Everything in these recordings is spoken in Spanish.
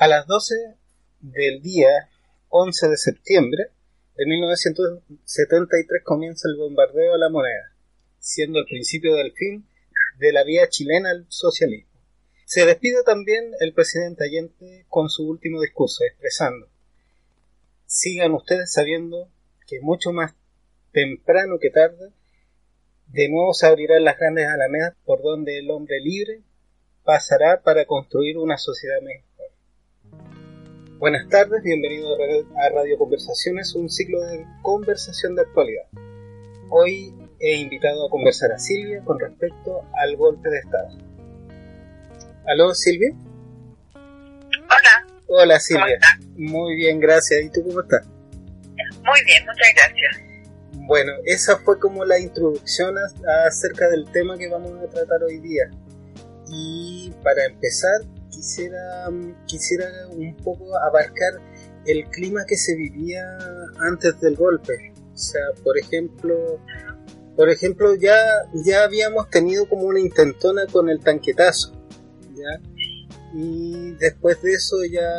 A las 12 del día 11 de septiembre de 1973 comienza el bombardeo a la moneda, siendo el principio del fin de la vía chilena al socialismo. Se despide también el presidente Allende con su último discurso, expresando, sigan ustedes sabiendo que mucho más temprano que tarde, de nuevo se abrirán las grandes alamedas por donde el hombre libre pasará para construir una sociedad mejor. Buenas tardes, bienvenido a Radio Conversaciones, un ciclo de conversación de actualidad. Hoy he invitado a conversar a Silvia con respecto al golpe de Estado. ¿Aló, Silvia? Hola. Hola, Silvia. Muy bien, gracias. ¿Y tú cómo estás? Muy bien, muchas gracias. Bueno, esa fue como la introducción acerca del tema que vamos a tratar hoy día. Y para empezar, quisiera, quisiera un poco abarcar el clima que se vivía antes del golpe. O sea, por ejemplo, por ejemplo ya, ya habíamos tenido como una intentona con el tanquetazo. ¿ya? Y después de eso ya,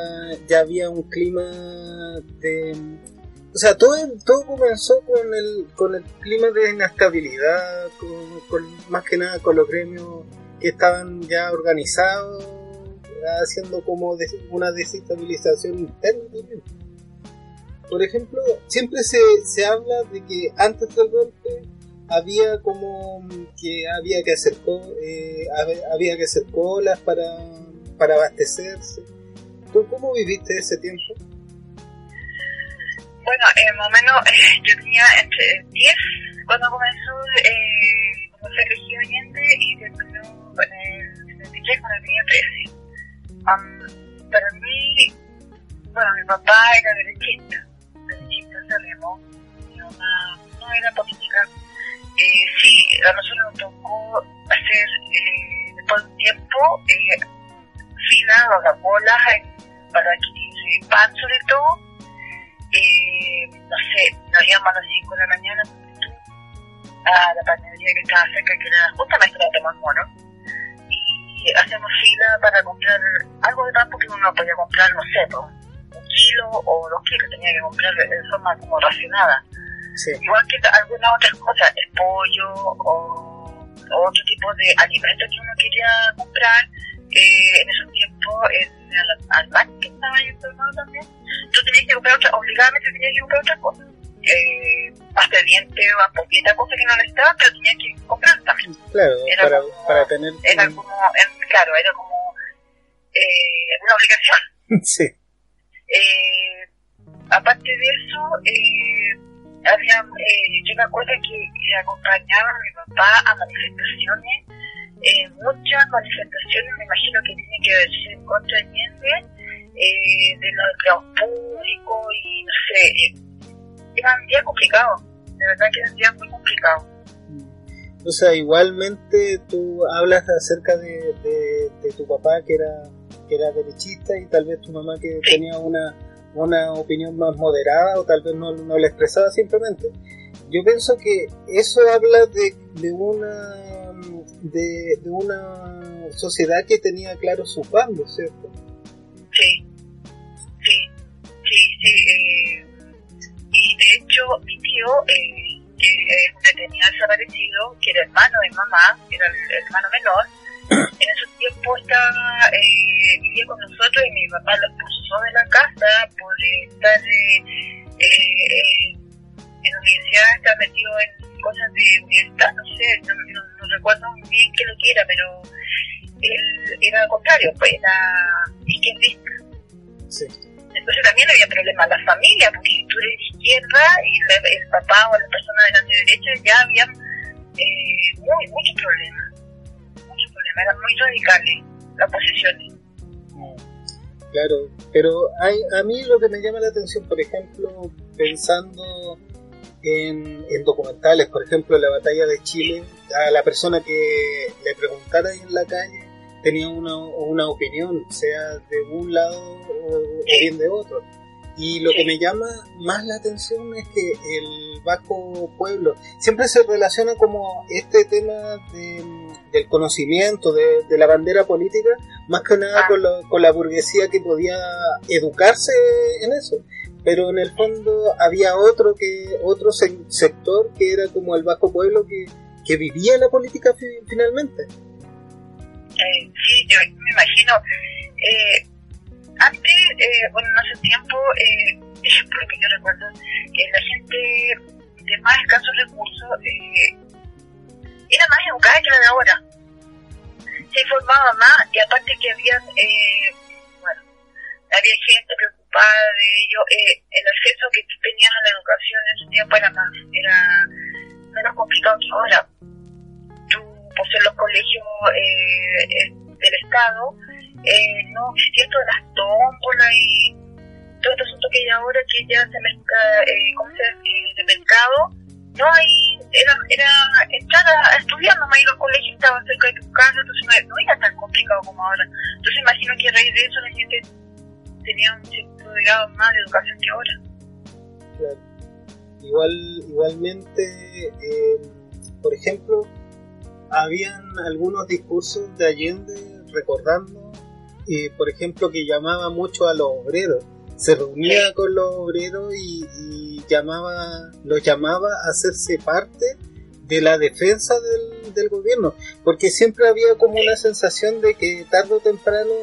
ya había un clima de... O sea, todo, todo comenzó con el, con el clima de inestabilidad, con, más que nada con los gremios que estaban ya organizados haciendo como una desestabilización interna Por ejemplo, siempre se, se habla de que antes del golpe había como que había que hacer eh, había que hacer colas para, para abastecerse. ¿Tú cómo viviste ese tiempo? Bueno, eh, más o yo tenía entre 10 cuando comenzó, eh, cuando se eligió Allende y terminó con el 73 cuando tenía 13 para mí, bueno, mi papá era derechista, derechista cerremos, mi mamá no era política. Eh, sí, a nosotros nos tocó hacer, eh, después de un tiempo, eh, fila o para adquirir pan sobre todo. Eh, no sé, nos íbamos a las 5 de la mañana a la panadería que estaba cerca, que era justamente la de Mono hacemos fila para comprar algo de pan porque uno podía comprar, no sé, un kilo o dos kilos, tenía que comprar de forma como racionada. Igual que algunas otras cosas, el pollo o, otro tipo de alimentos que uno quería comprar, eh, en esos tiempos en el, al banco que estaba ahí hermano también, tú tenías que comprar otra, obligadamente tenías que comprar otra cosa eh, pasta de diente o poquita cosa que no necesitaba, pero tenía que comprar también. Claro, para, para tener... Era como, claro, era como eh, una obligación. Sí. Eh, aparte de eso, eh, había, eh, yo me acuerdo que acompañaba a mi papá a manifestaciones, eh, muchas manifestaciones, me imagino que tiene que ver en contra de Allende, de los empleados públicos y no sé, eh, eran días complicados, de verdad que eran días muy complicados. O sea, igualmente tú hablas acerca de, de, tu papá que era, que era derechista y tal vez tu mamá que tenía una, una opinión más moderada o tal vez no, no la expresaba simplemente. Yo pienso que eso habla de, de una de, de, una sociedad que tenía claro sus bandos, ¿cierto? Sí, sí, sí, sí. Eh, de hecho, mi tío, eh, que es un detenido desaparecido, que era hermano de mamá, era el hermano menor, en esos tiempos estaba, eh, vivía con nosotros y mi papá lo expulsó de la casa por estar eh, eh, en la universidad, estar metido en cosas de universidad, no sé, no, no, recuerdo muy bien qué lo que era, pero él era al contrario, pues era izquierdista. Sí. Entonces también había problemas la familia, porque si tú eres de izquierda y el papá o la persona de la derecha ya habían eh, muy, muchos problemas. Muchos problemas, eran muy radicales las posiciones. Claro, pero hay, a mí lo que me llama la atención, por ejemplo, pensando en, en, documentales, por ejemplo, la batalla de Chile, a la persona que le preguntara en la calle, tenía una, una opinión, sea de un lado o, bien de otro. Y lo que me llama más la atención es que el Vasco Pueblo siempre se relaciona como este tema del conocimiento, de, la bandera política, más que nada con, con la burguesía que podía educarse en eso pero en el fondo había otro que otro sector que era como el Vasco Pueblo que, que vivía la política finalmente. Eh, sí, yo me imagino. Eh, antes, eh, bueno, no hace tiempo, eh, por lo que yo recuerdo, la gente de más escasos recursos eh, era más educada que la de ahora. Se informaba más y aparte que había, eh, bueno, había gente preocupada de ello. Eh, el acceso que tenías a la educación en ese tiempo era más, era menos complicado que ahora. Por ser los colegios eh, del Estado, eh, no existía todas las tómbolas y todo este asunto que hay ahora que ya se mezcla, eh, ¿cómo eh, de mercado, no hay, era, era entrar a, estudiar, nomás y los colegios estaban cerca de tu casa, entonces no, era tan complicado como ahora. Entonces imagino que a raíz de eso la gente tenía un cierto grado más de educación que ahora. Claro. Igual, igualmente, eh, por ejemplo, habían algunos discursos de Allende recordando, eh, por ejemplo, que llamaba mucho a los obreros. Se reunía con los obreros y, llamaba, los llamaba a hacerse parte de la defensa del, del, gobierno, porque siempre había como una sensación de que tarde o temprano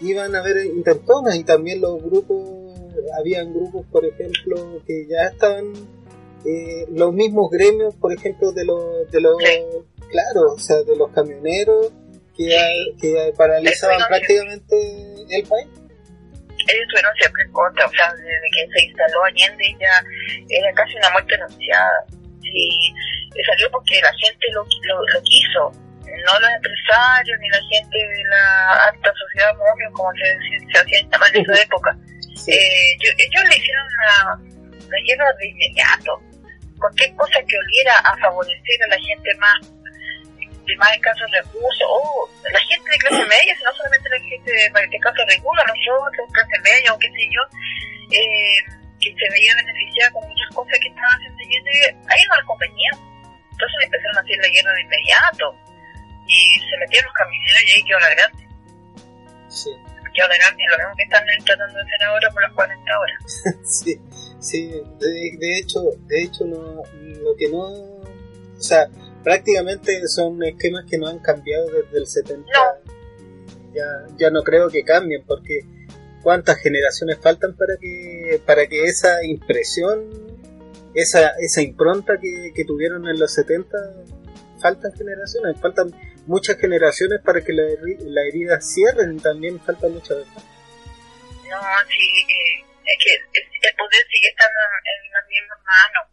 iban a haber intentonas y también los grupos, habían grupos, por ejemplo, que ya estaban, eh, los mismos gremios, por ejemplo, de los, de los, claro, o sea, de los camioneros que, que paralizaban prácticamente el país. Ellos estuvieron siempre en contra, o sea, desde que se instaló Allende ya era casi una muerte anunciada. Y salió porque la gente lo, lo quiso, no los empresarios ni la gente de la alta sociedad móvil, como se, se hacía llamar en esa época. Eh, ellos le hicieron una, guerra de inmediato. Cualquier cosa que oliera a favorecer a la gente más de más escasos recursos, o la gente de clase media, no solamente la gente de, de escasos recursos, nosotros, clase media o qué sé yo, eh, que se veía beneficiada con muchas cosas que estaban haciendo, a ellos no les convenía. Entonces empezaron a hacer la guerra de inmediato y se metieron los camineros y ahí quedó la grande. Sí. Quedó la grande, lo mismo que están tratando de hacer ahora por las 40 horas. sí, sí, de, de, hecho, de hecho no, lo que no, o sea, prácticamente son esquemas que no han cambiado desde el 70. No. Ya, ya no creo que cambien porque cuántas generaciones faltan para que para que esa impresión esa, esa impronta que, que tuvieron en los 70 faltan generaciones, faltan muchas generaciones para que la, la herida cierren, también falta mucha verdad. No, sí, eh, es que el poder sigue estando en las mismas manos.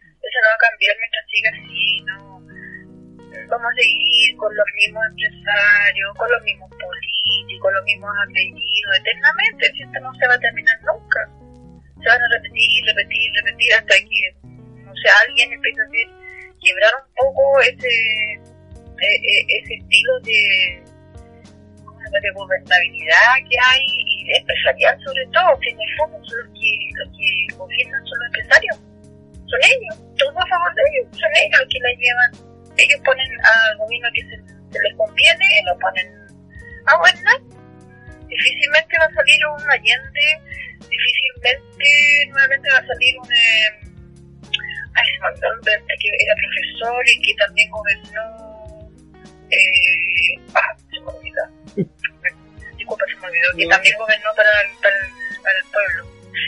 Eso no va a cambiar mientras siga así, no. Vamos a seguir con los mismos empresarios, con los mismos políticos, los mismos apellidos, eternamente. Esto no se va a terminar nunca. Se van a repetir, repetir, repetir hasta que, no sé, alguien empieza a quebrar un poco ese e, e, ese estilo de, de gobernabilidad que hay y de empresarial sobre todo, que en el fondo son los que, los que gobiernan son los empresarios, son ellos, todo a favor de ellos, son ellos los que la llevan, ellos ponen al gobierno que se, les conviene, lo ponen a gobernar, difícilmente va a salir un Allende, difícilmente nuevamente va a salir un... Eh, ay, se que era profesor y que también gobernó eh, ah, se me olvidó. Disculpa, se me olvidó, que también gobernó para, para, para, el pueblo.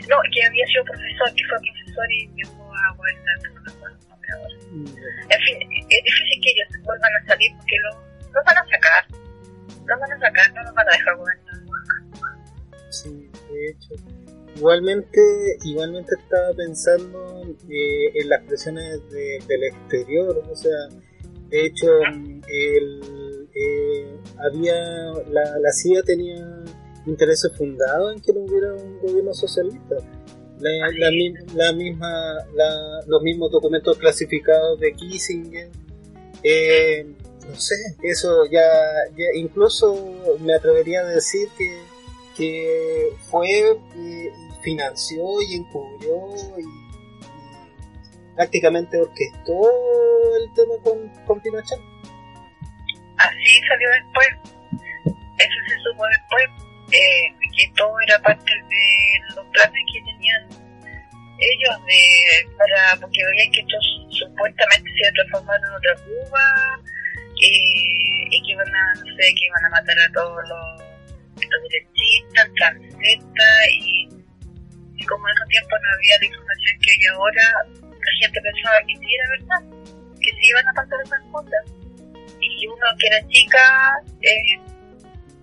No, que había sido profesor, que fue profesor y llegó a gobernar, no me acuerdo En fin, es difícil que ellos vuelvan a salir porque los lo van a sacar. Los van a sacar, no los van a dejar gobernar Sí, de hecho. Igualmente, igualmente estaba pensando eh, en las presiones de, del exterior, o sea, de hecho, el, eh, había la, la CIA tenía intereses fundados en que no hubiera un gobierno socialista. La, la, misma, los mismos documentos clasificados de Kissinger. Eh, no sé, eso ya, ya, incluso me atrevería a decir que, que fue, eh, financió y encubrió y, prácticamente orquestó el tema con, con Pinochet. Así salió después, eso se supo después, eh, que todo era parte de los planes que tenían ellos de para porque veían que esto supuestamente se iba a transformar en otra Cuba eh, y que iban a no sé que iban a matar a todos los, los derechistas, transistas y, como en esos tiempos no había la información que hay ahora la gente pensaba que sí era verdad que sí iban a pasar esas cosas. Y uno que era chica eh,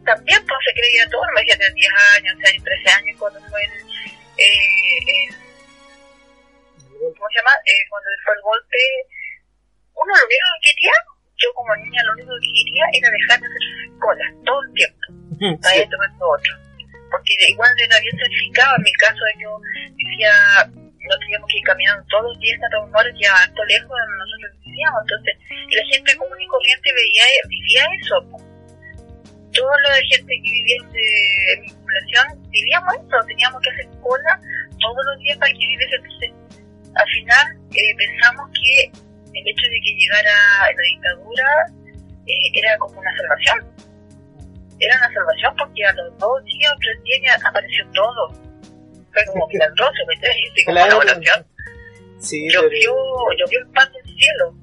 también pues se creía todo, me decía de 10 años, 6, 13 años cuando fue el, eh, el ¿cómo se llama? Eh, cuando fue el golpe, uno lo único que quería, yo como niña lo único que quería era dejar de hacer cola todo el tiempo, para esto, para otro. Porque igual era bien certificado, en mi caso yo decía, no teníamos que ir caminando todos los días hasta un hora, ya harto lejos de donde nosotros vivíamos, entonces la gente común y corriente veía, vivía eso. Toda la gente que vivía de mi población vivíamos eso, teníamos que hacer cola todos los días para que viviese. Entonces, al final eh, pensamos que el hecho de que llegara la dictadura eh, era como una salvación. Era una salvación porque a los dos días o tres días apareció todo. Fue como milagroso, ¿me entiendes? Como Claro. una oración. Sí, Llovió, pero, llovió el pan del cielo.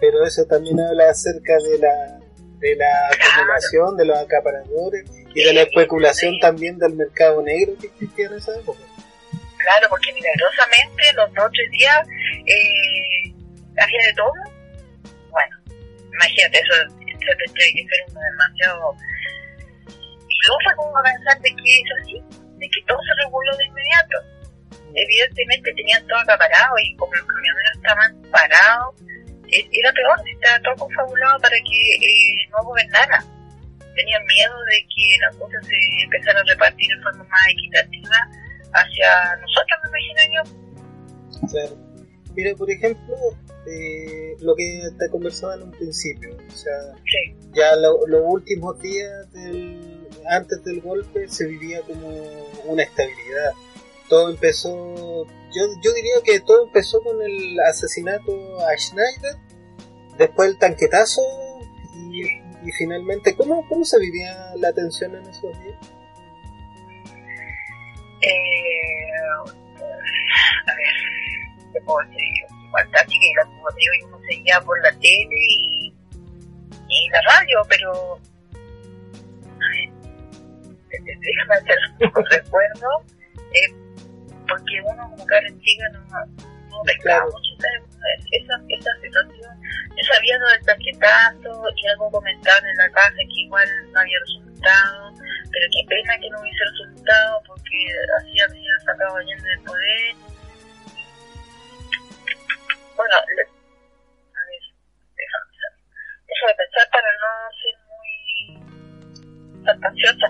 pero eso también habla acerca de la, de la acumulación, de los acaparadores y de la especulación también del mercado negro que existía en esa época. Claro, porque milagrosamente los dos o tres días eh, había de todo. Bueno, imagínate, eso, eso tendría que ser demasiado ilusa como pensar de que es así, de que todo se reguló de inmediato. Evidentemente tenían todo acaparado y como los camioneros estaban parados, era peor, estaba todo confabulado para que eh, no gobernara. Tenían miedo de que las cosas se empezaran a repartir de forma más equitativa hacia nosotros, me imagino yo. Claro. Mira, por ejemplo, eh, lo que te conversaba en un principio, o sea, Sí, ya lo- los últimos días del, antes del golpe se vivía como una estabilidad. Todo empezó, yo, yo diría que todo empezó con el asesinato a Schneider, después el tanquetazo y, y finalmente, ¿cómo, ¿cómo se vivía la tensión en esos días? eh, a ver, ¿qué puedo decir? Igual está chiquita, como te digo, y uno seguía por la tele y, y la radio, pero déjame hacer un recuerdo, eh, porque uno como chica no, no Claro. mucho esa, esa, situación. Yo sabía lo del tanquetazo y algo comentaban en la casa que igual no había resultado, pero qué pena que no hubiese resultado porque así había sacado Allende del poder. Bueno, le- a ver, déjame pensar. Déjame pensar para no ser muy fantasiosa.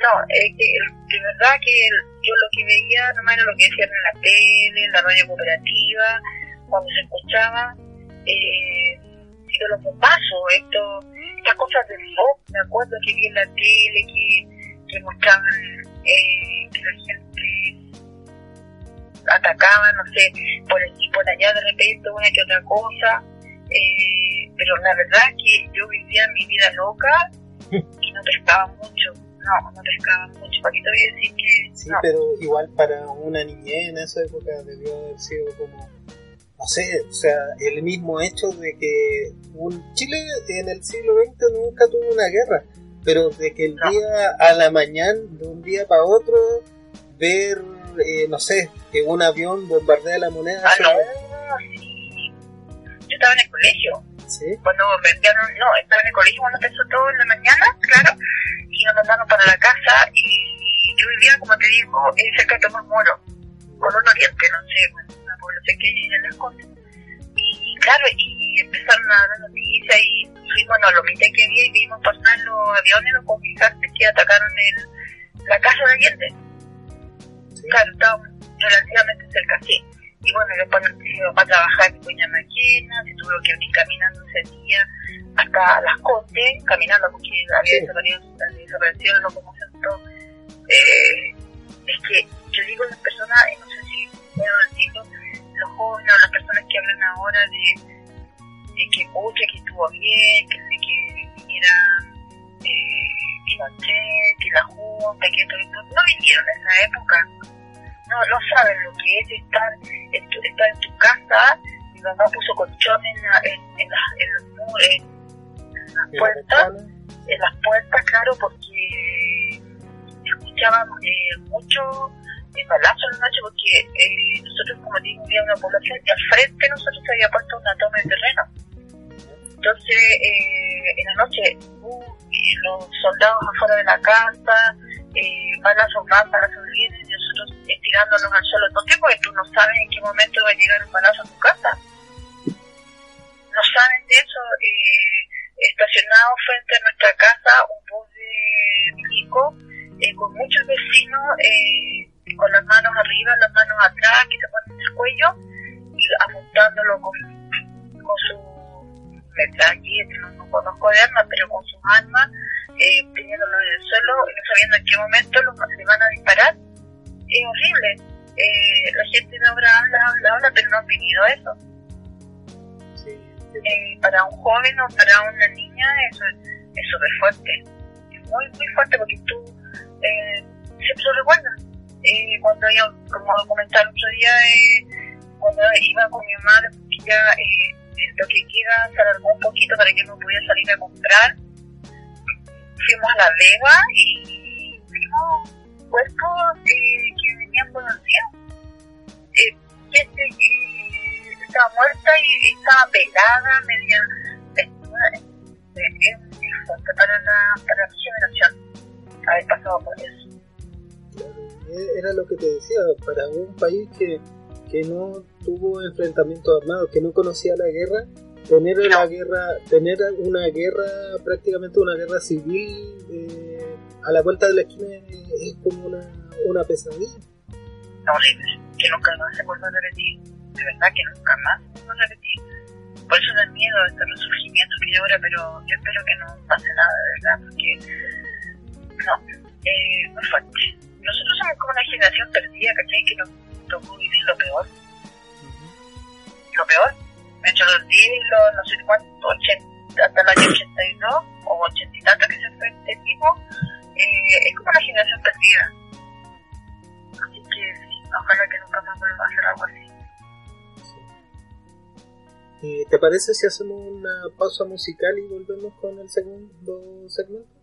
No, eh, que de verdad que yo lo que veía nomás era lo que decían en la tele, en la radio cooperativa, cuando se escuchaba, eh, de los bombazos, esto, estas cosas del rock, me acuerdo que vi en la tele que, que mostraban eh, que la gente atacaba, no sé, por aquí, por allá de repente, una que otra cosa, eh, pero la verdad es que yo vivía mi vida loca y no pescaba mucho, no, no pescaba mucho, ¿para qué te voy a decir que Sí, no? pero igual para una niñez en esa época debió haber sido como, no sé, o sea, el mismo hecho de que un Chile en el siglo XX nunca tuvo una guerra, pero de que el No. día a la mañana, de un día para otro, ver, eh, no sé, que un avión bombardea la moneda. Ah, no- sí. Yo estaba en el colegio, ¿sí? cuando me enviaron, no, estaba en el colegio cuando empezó todo en la mañana, claro, y nos mandaron para la casa y yo vivía, como te digo, cerca de Tomás Moro, con un oriente, no sé, bueno, una población que hay en las cosas. Y claro, y empezaron a dar noticias y fuimos a lo mitad que había y vimos pasar los aviones, los conquistadores que atacaron el, la casa de Allende. sí. Claro, estábamos relativamente cerca, sí y bueno, después mi papá trabajaba en Peña Maquena, se tuvo que ir caminando ese día hasta Las Condes, caminando porque había sí. desaparecido, desaparecido el locomotor. Eh, es que yo digo a las personas, eh, no sé si puedo decirlo, los jóvenes o las personas que hablan ahora de, de que pucha, que estuvo bien, que, de que viniera eh, que la Junta, que esto, no vinieron en esa época no, no saben lo que es estar, estar en tu casa. Mi mamá puso colchón en, la, en, en, la, en los muros, en las puertas, en las puertas, claro, porque escuchábamos eh, mucho de balazo en la noche porque eh, nosotros, como digo, había una población y al frente nosotros se había puesto una toma de terreno. Entonces, eh, en la noche, uh, los soldados afuera de la casa, eh, balazos más, balazos vienen, nosotros al suelo todo tiempo, porque tú no sabes en qué momento va a llegar un balazo a tu casa. No saben de eso. Eh, estacionado frente a nuestra casa un bus de milico eh, con muchos vecinos eh, con las manos arriba, las manos atrás, que se ponen en el cuello y apuntándolo con, con su metralleta, no, no conozco de armas, pero con sus armas, eh, teniéndolo en el suelo y no sabiendo en qué momento los, le van a disparar. Es horrible. Eh, la gente de ahora habla, habla, habla, pero no han vivido eso. Eh, para un joven o para una niña eso es súper fuerte. Es muy, muy fuerte porque tú eh, siempre lo recuerdas. Eh, cuando yo, como comentar otro día, eh, cuando iba con mi madre, porque ya eh, lo que queda se alargó un poquito para que no pudiera salir a comprar, fuimos a La Vega y vimos cuerpos eh, que venían días. Eh, gente que estaba muerta y estaba pelada, media desnuda. Es fuerte para la, para la generación haber pasado por eso. Era lo que te decía, para un país que, que no tuvo enfrentamientos armados, que no conocía la guerra, tener la guerra, tener una guerra, prácticamente una guerra civil eh, a la vuelta de la esquina es como una, una pesadilla. Horrible, que nunca más se vuelva a repetir, de verdad que nunca más se vuelva a repetir. Por eso da miedo este resurgimiento que hay ahora, pero yo espero que no pase nada, de verdad, porque no, eh, muy fuerte. Nosotros somos como una generación perdida, ¿cachai? Que nos tocó vivir lo peor. Lo peor. Entre los 10 los no sé cuánto, 80, hasta el año 82 o 80 y tanto que se fue este tipo, es como una generación perdida. Así que sí, ojalá que nunca más vuelva a hacer algo así. Eh, ¿Te parece si hacemos una pausa musical y volvemos con el segundo segmento?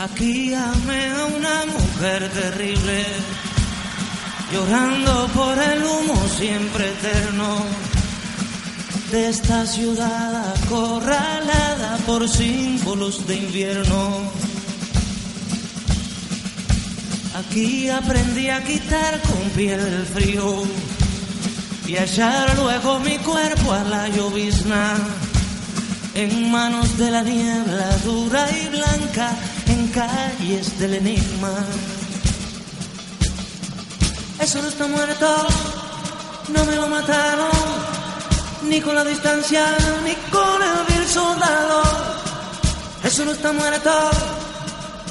Aquí amé a una mujer terrible, llorando por el humo siempre eterno de esta ciudad acorralada por símbolos de invierno. Aquí aprendí a quitar con piel el frío y a echar luego mi cuerpo a la llovizna en manos de la niebla dura y blanca calles del enigma. Eso no está muerto, no me lo mataron, ni con la distancia, ni con el virus soldado. Eso no está muerto,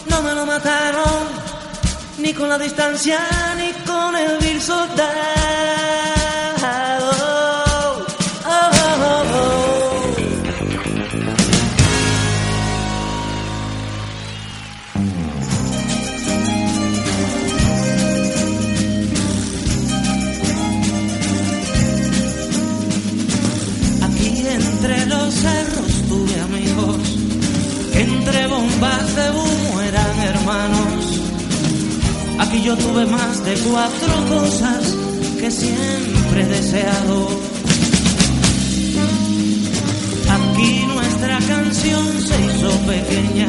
no me lo mataron, ni con la distancia, ni con el vil soldado. De humo eran hermanos. Aquí yo tuve más de cuatro cosas que siempre he deseado. Aquí nuestra canción se hizo pequeña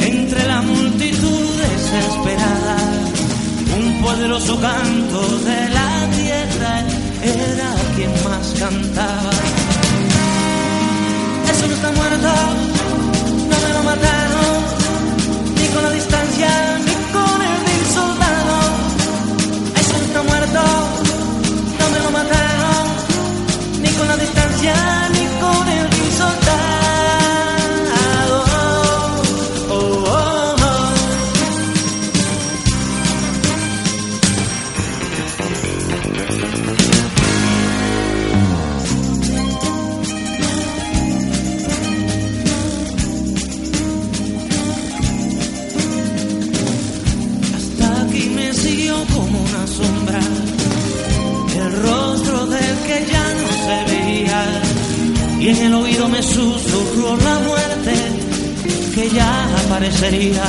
entre la multitud desesperada. Un poderoso canto de la tierra era quien más cantaba. Eso no está muerto ni con la distancia, ni con el vil soldado. Eso está muerto, no me lo mataron, ni con la distancia, en el oído me susurró la muerte que ya aparecería.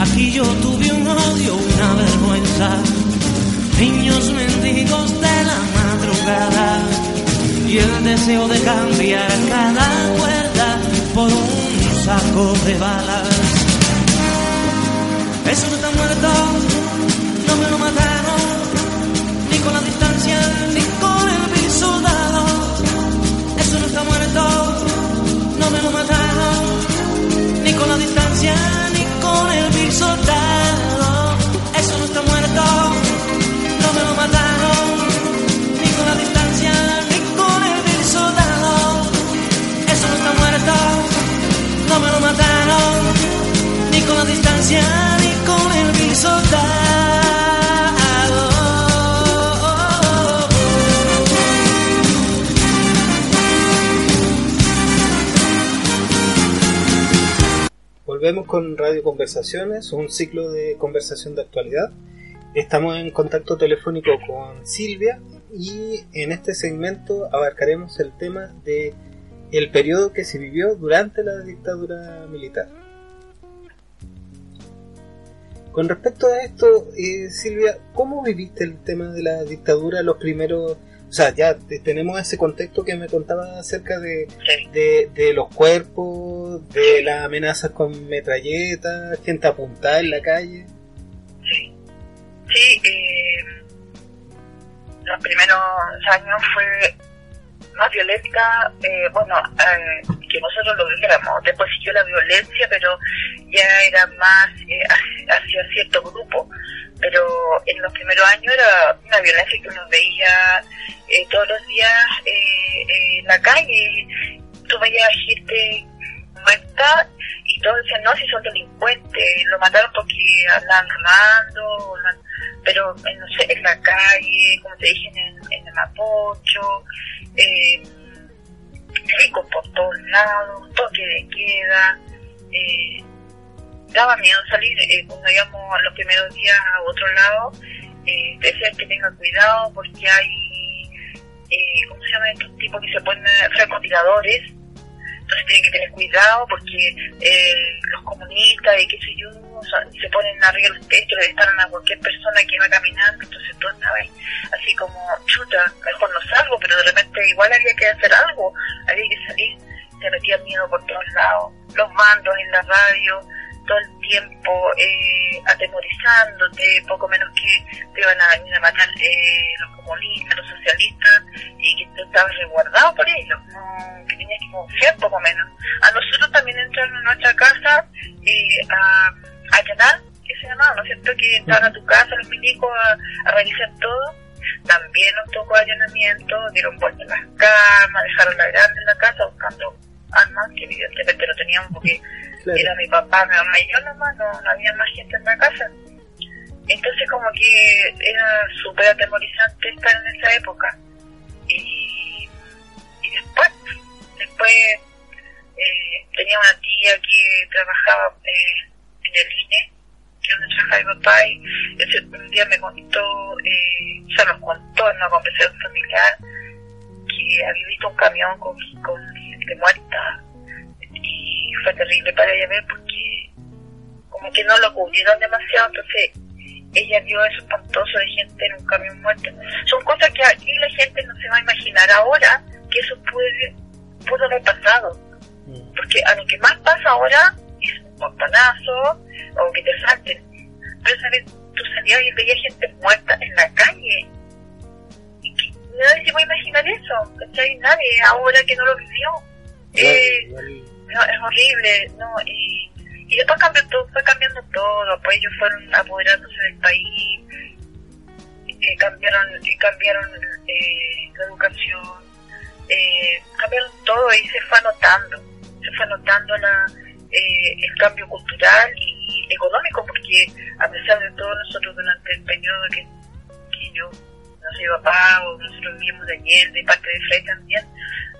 Aquí yo tuve un odio, una vergüenza, niños mendigos de la madrugada y el deseo de cambiar cada puerta por un saco de balas. Eso no está muerto, con Volvemos con Radio Conversaciones, un ciclo de conversación de actualidad. Estamos en contacto telefónico con Silvia y en este segmento abarcaremos el tema de el periodo que se vivió durante la dictadura militar. Con respecto a esto, eh, Silvia, ¿cómo viviste el tema de la dictadura los primeros o sea, ya tenemos ese contexto que me contaba acerca de, de, los cuerpos, de las amenazas con metralletas, gente apuntada en la calle. Sí, sí eh, los primeros años fue más violenta, eh, bueno, eh, que nosotros lo viéramos. Después siguió la violencia, pero ya era más hacia cierto grupo pero en los primeros años era una violencia que uno veía eh, todos los días eh, eh, en la calle. Tú veías gente muerta y todos decían, no, si son delincuentes, lo mataron porque andaban robando, pero no sé, en la calle, como te dije, en, en el Mapocho, eh, ricos por todos lados, toque de queda. Eh, daba miedo salir eh, cuando íbamos los primeros días a otro lado. Eh, decían que tenga cuidado porque hay, eh, ¿cómo se llama estos tipos que se ponen francotiradores? Entonces tienen que tener cuidado porque eh, los comunistas y qué sé yo, se ponen arriba los techos, están a cualquier persona que va caminando, entonces tú sabes, así como, chuta, mejor no salgo, pero de repente igual había que hacer algo, había que salir, se metía miedo por todos lados, los mandos en la radio, todo el tiempo eh, atemorizándote, poco menos que te iban a venir a matar eh, los comunistas, los socialistas, y que tú estabas resguardado por ellos, que tenías que confiar poco menos. A nosotros también entraron a nuestra casa eh, a, a allanar, que se llamaba, ¿no es cierto? Que entraron a tu casa los milicos a, a revisar todo. también nos tocó allanamiento, dieron vueltas las camas, dejaron la grande en la casa buscando armas que evidentemente no teníamos porque era mi papá, mi mamá y yo nomás, no, no había más gente en la casa. Entonces como que era súper atemorizante estar en esa época. Y, y después, después eh, tenía una tía que trabajaba eh, en el INE, que donde trabajaba mi papá, y ese un día me contó, eh, o nos contó en una conversación familiar que había visto un camión con, con gente muerta y fue terrible para ella ver porque como que no lo cubrieron demasiado, entonces ella vio eso espantoso de gente en un camión muerto. Son cosas que aquí la gente no se va a imaginar ahora que eso puede, pudo haber pasado. Mm. Porque a lo que más pasa ahora es un portanazo o que te salten. Pero sabes, tú salías y veías gente muerta en la calle. Y que nadie se va a imaginar eso. hay Nadie ahora que no lo vivió. Eh, no, es horrible, ¿no? Y y después cambió todo, fue cambiando todo, pues ellos fueron apoderándose del país, eh, cambiaron, cambiaron eh, la educación, eh, cambiaron todo y se fue anotando, se fue anotando la, eh, el cambio cultural y económico, porque a pesar de todo nosotros durante el periodo que, que yo no soy papá o nosotros vivimos de ayer, de parte de Frey también,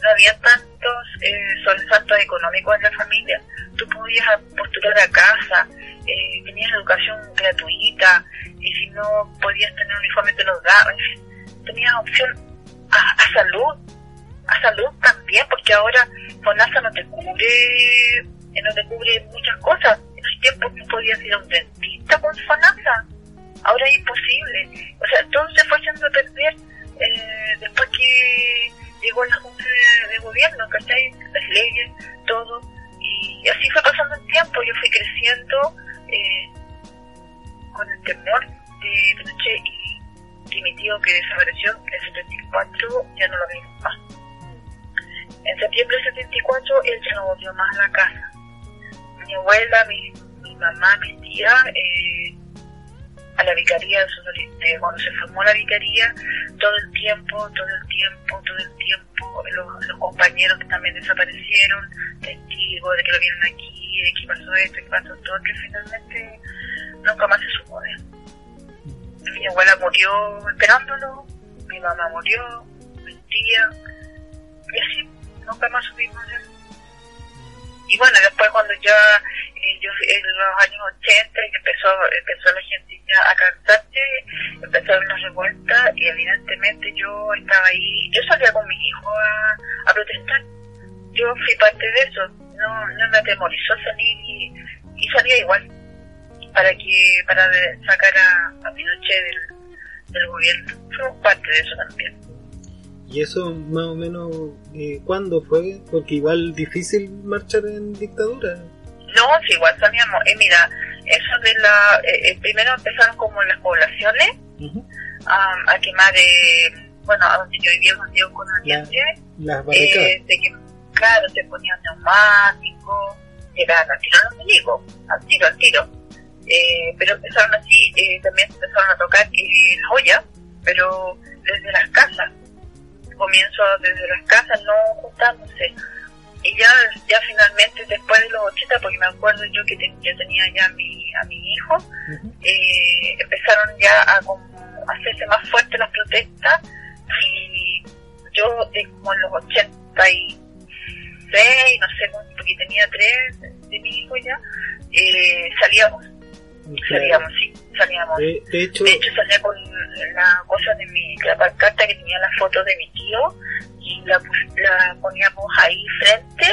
no había tantos eh, sobresaltos económicos en la familia. Tú podías postular a casa, eh, tenías educación gratuita, y si no podías tener uniforme te los daban. Tenías opción a, salud, a salud también, porque ahora FONASA no te cubre, eh, no te cubre muchas cosas. En ese tiempo tú podías ir a un dentista con FONASA. Ahora es imposible. O sea, todo se fue haciendo perder eh, después que llegó la Junta de, Gobierno, ¿cachai? Las leyes, todo. Y así fue pasando el tiempo, yo fui creciendo eh, con el temor de Pinochet y que mi tío que desapareció en el 74 ya no lo vimos más. En septiembre del 74 él ya no volvió más a la casa. Mi abuela, mi, mi mamá, mi tía, eh, a la vicaría de, cuando se formó la vicaría, todo el tiempo, todo el tiempo, todo el tiempo, los, compañeros que también desaparecieron, testigos de que lo vieron aquí, de que pasó esto, que pasó todo, que finalmente nunca más se supo de él. Mi abuela murió esperándolo, mi mamá murió, mi tía, y así nunca más supimos de él. Y bueno, después cuando ya yo en los años 80 y empezó, empezó la gente ya a cansarse, empezaron las revueltas y evidentemente yo estaba ahí, yo salía con mis hijos a, protestar, yo fui parte de eso, no, no me atemorizó salir y, y salía igual para que para sacar a, a Pinochet del, del gobierno, fuimos parte de eso también. ¿Y eso más o menos eh, cuándo fue? Porque igual difícil marchar en dictadura. No, sí, igual sabíamos. Eh, mira, eso de la. Eh, eh, primero empezaron como en las poblaciones a quemar, eh, bueno, a donde yo vivía con Dios con Las eh, que, claro, se ponían neumáticos, llegaban a tiro los milicos, al tiro, al tiro. Eh, pero empezaron así, eh, también empezaron a tocar eh, las ollas, pero desde las casas. Comienzo desde las casas, no juntándose. Y ya, ya finalmente después de los 80, porque me acuerdo yo que yo tenía ya a mi, a mi hijo, eh, empezaron ya a hacerse más fuertes las protestas. Y yo de como en los 86, no sé, porque tenía tres de mi hijo ya, eh, salíamos. Salíamos, sí, salíamos. De, hecho, de hecho, salía con la cosa de mi, la carta que tenía las fotos de mi tío y la, la poníamos ahí frente,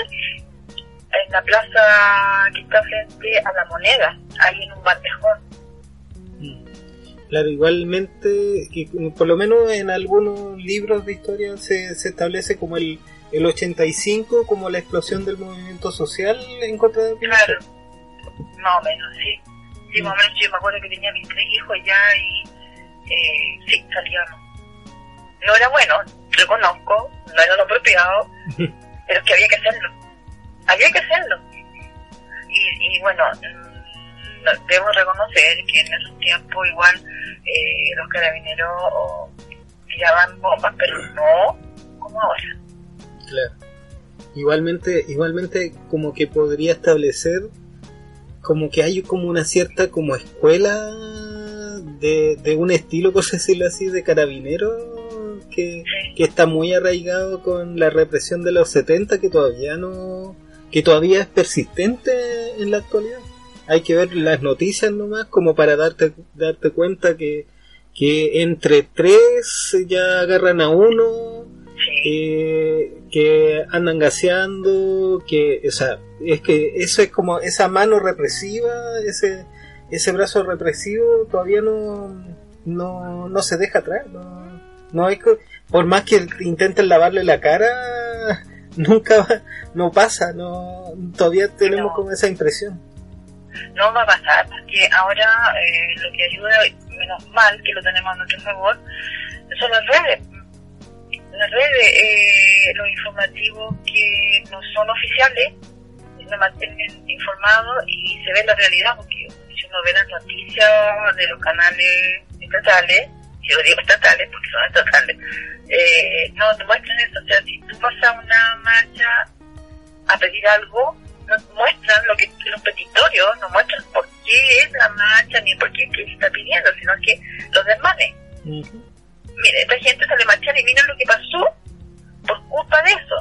en la plaza que está frente a la moneda, ahí en un bandejón. Mm. Claro, igualmente, por lo menos en algunos libros de historia se, se establece como el, el 85 como la explosión del movimiento social en contra de Pinochet. Claro, más o menos, sí. Sí, más o menos yo me acuerdo que tenía mis tres hijos ya y eh, sí, salíamos. No era bueno, reconozco, no era lo apropiado, pero es que había que hacerlo. Había que hacerlo. Y, y bueno, mm, debo reconocer que en esos tiempos igual eh, los carabineros tiraban bombas, pero no como ahora. Claro. Igualmente, igualmente como que podría establecer como que hay como una cierta como escuela de, de un estilo, por decirlo así, de carabinero que, que está muy arraigado con la represión de los 70 que todavía no que todavía es persistente en la actualidad. Hay que ver las noticias nomás como para darte darte cuenta que que entre tres ya agarran a uno eh, que andan gaseando, que, o sea, es que eso es como esa mano represiva, ese, ese brazo represivo todavía no, no, no se deja atrás, no, no hay por más que intenten lavarle la cara, nunca no pasa, no, todavía tenemos como esa impresión. No va a pasar, porque ahora eh, lo que ayuda, menos mal que lo tenemos a nuestro favor, son las redes las redes, eh, los informativos que no son oficiales, se mantienen informados y se ve la realidad, porque si uno ve las noticias de los canales estatales, yo digo estatales porque son estatales, eh, no te muestran eso. O sea, si tú vas a una marcha a pedir algo, no muestran lo que los petitorios, no muestran por qué es la marcha ni por qué, qué está pidiendo, sino que los desmanes mire, esta gente sale a marchar y miren lo que pasó por culpa de eso.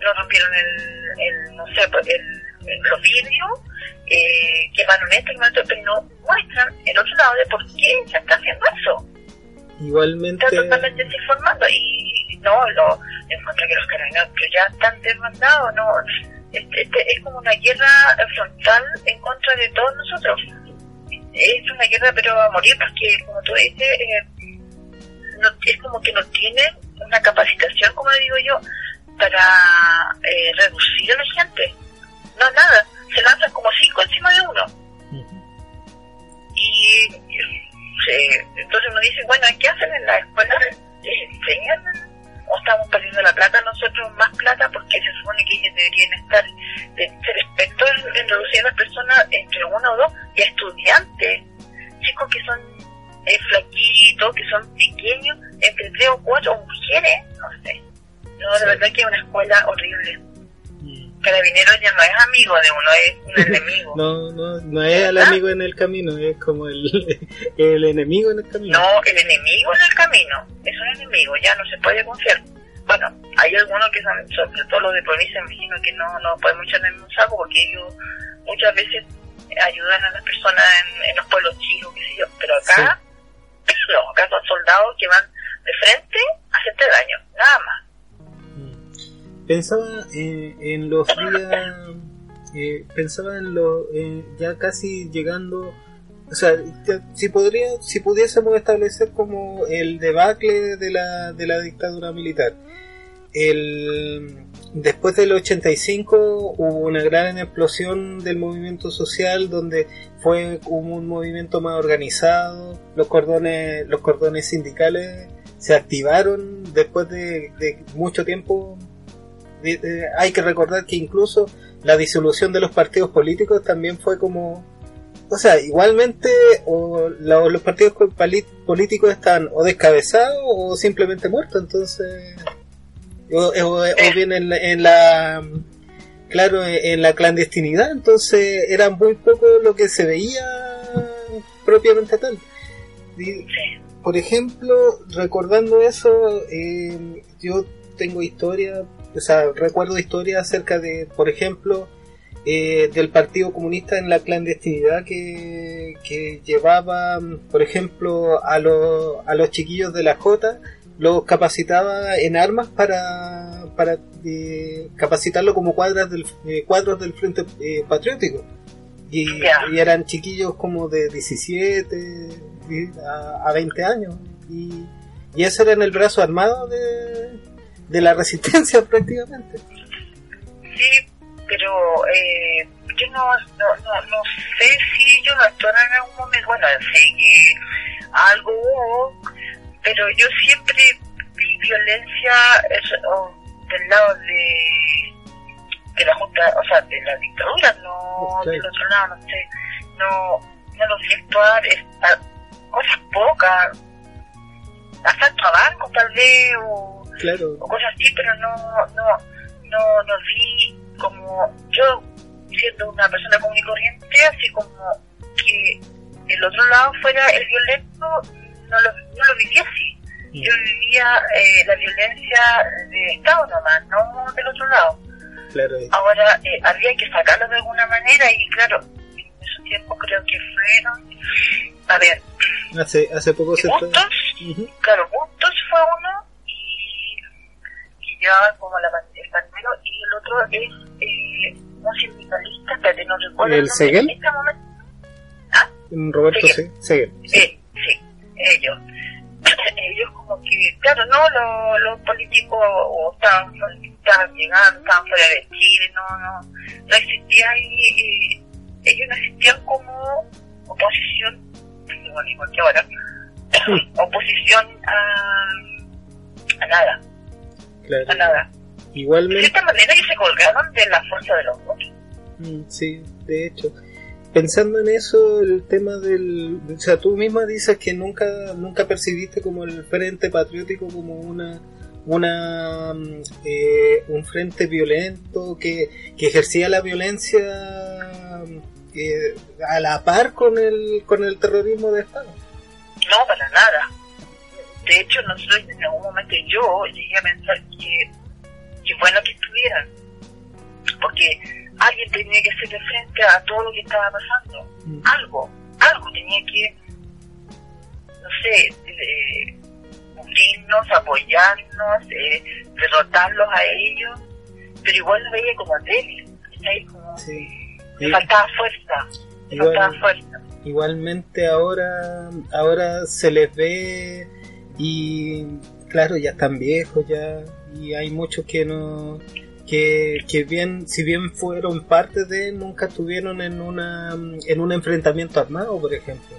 No rompieron el, el no sé, pues, el, los vidrios, eh, quemaron esto, quemaron esto, pero no muestran el otro lado de por qué se está haciendo eso. Igualmente. Está totalmente desinformando y no, lo encuentro que los carabineros ya están desmandados, no. Este, este, es como una guerra frontal en contra de todos nosotros. Es una guerra pero a morir porque, como tú dices, eh, es como que no tienen una capacitación, como digo yo, para eh, reducir a la gente. No, nada. Se lanzan como cinco encima de uno. Y entonces uno dice, bueno, ¿qué hacen en la escuela? ¿Les enseñan? ¿O estamos perdiendo la plata nosotros más plata? Porque se supone que ellos deberían estar, de ser expertos en, reducir a las personas entre uno o dos y estudiantes, chicos que son eh, flaquitos, que son pequeños, entre tres o cuatro mujeres, no sé. No, de verdad que es una escuela horrible. Mm. Carabineros ya no es amigo de uno, es un enemigo. no, no, no es el amigo en el camino, es como el, el enemigo en el camino. No, el enemigo en el camino, es un enemigo, ya no se puede confiar. Bueno, hay algunos que son, sobre todo los de provincia, imagino que no, no podemos echarle en un saco porque ellos muchas veces ayudan a las personas en, los pueblos chicos, qué sé yo, pero acá no, acá son soldados que van de frente a hacerte daño, nada más. Mm. Pensaba eh, en los días, eh, pensaba en lo, eh, ya casi llegando, o sea, si podría, si pudiésemos establecer como el debacle de la, de la dictadura militar. El, después del 85 hubo una gran explosión del movimiento social donde fue un movimiento más organizado, los cordones, los cordones sindicales se activaron después de, mucho tiempo. hay que recordar que incluso la disolución de los partidos políticos también fue como, o sea, igualmente o los partidos políticos están o descabezados o simplemente muertos, entonces, o, bien en la claro, en la clandestinidad, entonces era muy poco lo que se veía propiamente tal. por ejemplo, recordando eso, eh, yo tengo historia, o sea, recuerdo historia acerca de, por ejemplo, eh, del Partido Comunista en la clandestinidad que, que llevaba, por ejemplo, a, a los chiquillos de la Jota los capacitaba en armas para, para eh, capacitarlo como cuadras del, eh, cuadros del Frente eh, Patriótico. Y, eran chiquillos como de 17 a, a 20 años. Y, y ese era en el brazo armado de, de la resistencia prácticamente. Sí, pero eh, yo no, no, no, sé si ellos actuaron en algún momento. Bueno, sé que algo hubo pero yo siempre vi violencia del lado de, de la Junta, o sea, de la dictadura, no del otro lado, no sé, no, no lo vi actuar, cosas pocas, asalto a bancos, tal vez, o, Claro, o cosas así, pero no, no, no, no vi como yo, siendo una persona común y corriente, así como que el otro lado fuera el violento, no lo, no lo viví así. Yo vivía eh, la violencia de Estado nomás, no del otro lado. claro. Ahora eh, había que sacarlo de alguna manera y claro, en esos tiempos creo que fueron, a ver, Hace, hace poco se... Ujú. claro, Bustos fue uno y que llevaba como la, el bandero y el otro es eh, un sindicalista, espérate, no recuerdo ¿El Seguel? en este momento. Roberto Sí. Se- Seguel. Eh, sí, ellos. Ellos como que, claro, no, los, los políticos o estaban, estaban llegando, estaban fuera de Chile, no, no, no existía ahí, eh, ellos no existían como oposición, bueno, igual que ahora, oposición a, a nada, a nada. De Igualmente... cierta manera ellos se colgaron de la fuerza de los votos. Mm, Sí, de hecho. Pensando en eso, el tema del... O sea, tú misma dices que nunca nunca percibiste como el Frente Patriótico como una una mm, eh, un frente violento que, que ejercía la violencia mm, eh, a la par con el con el terrorismo de Estado. No, para nada. De hecho, nosotros en algún momento yo llegué a pensar que, que bueno que estuvieran, porque alguien tenía que hacerle frente a todo lo que estaba pasando. Mm. Algo, algo tenía que, no sé, eh, unirnos, apoyarnos, eh, derrotarlos a ellos, pero igual lo veía como débil, ¿cachai? Como Sí. le faltaba fuerza, le Igual- faltaba fuerza. Igualmente ahora, ahora se les ve y claro, ya están viejos ya y hay muchos que no que, que bien, si bien fueron parte de, nunca estuvieron en una en un enfrentamiento armado, por ejemplo.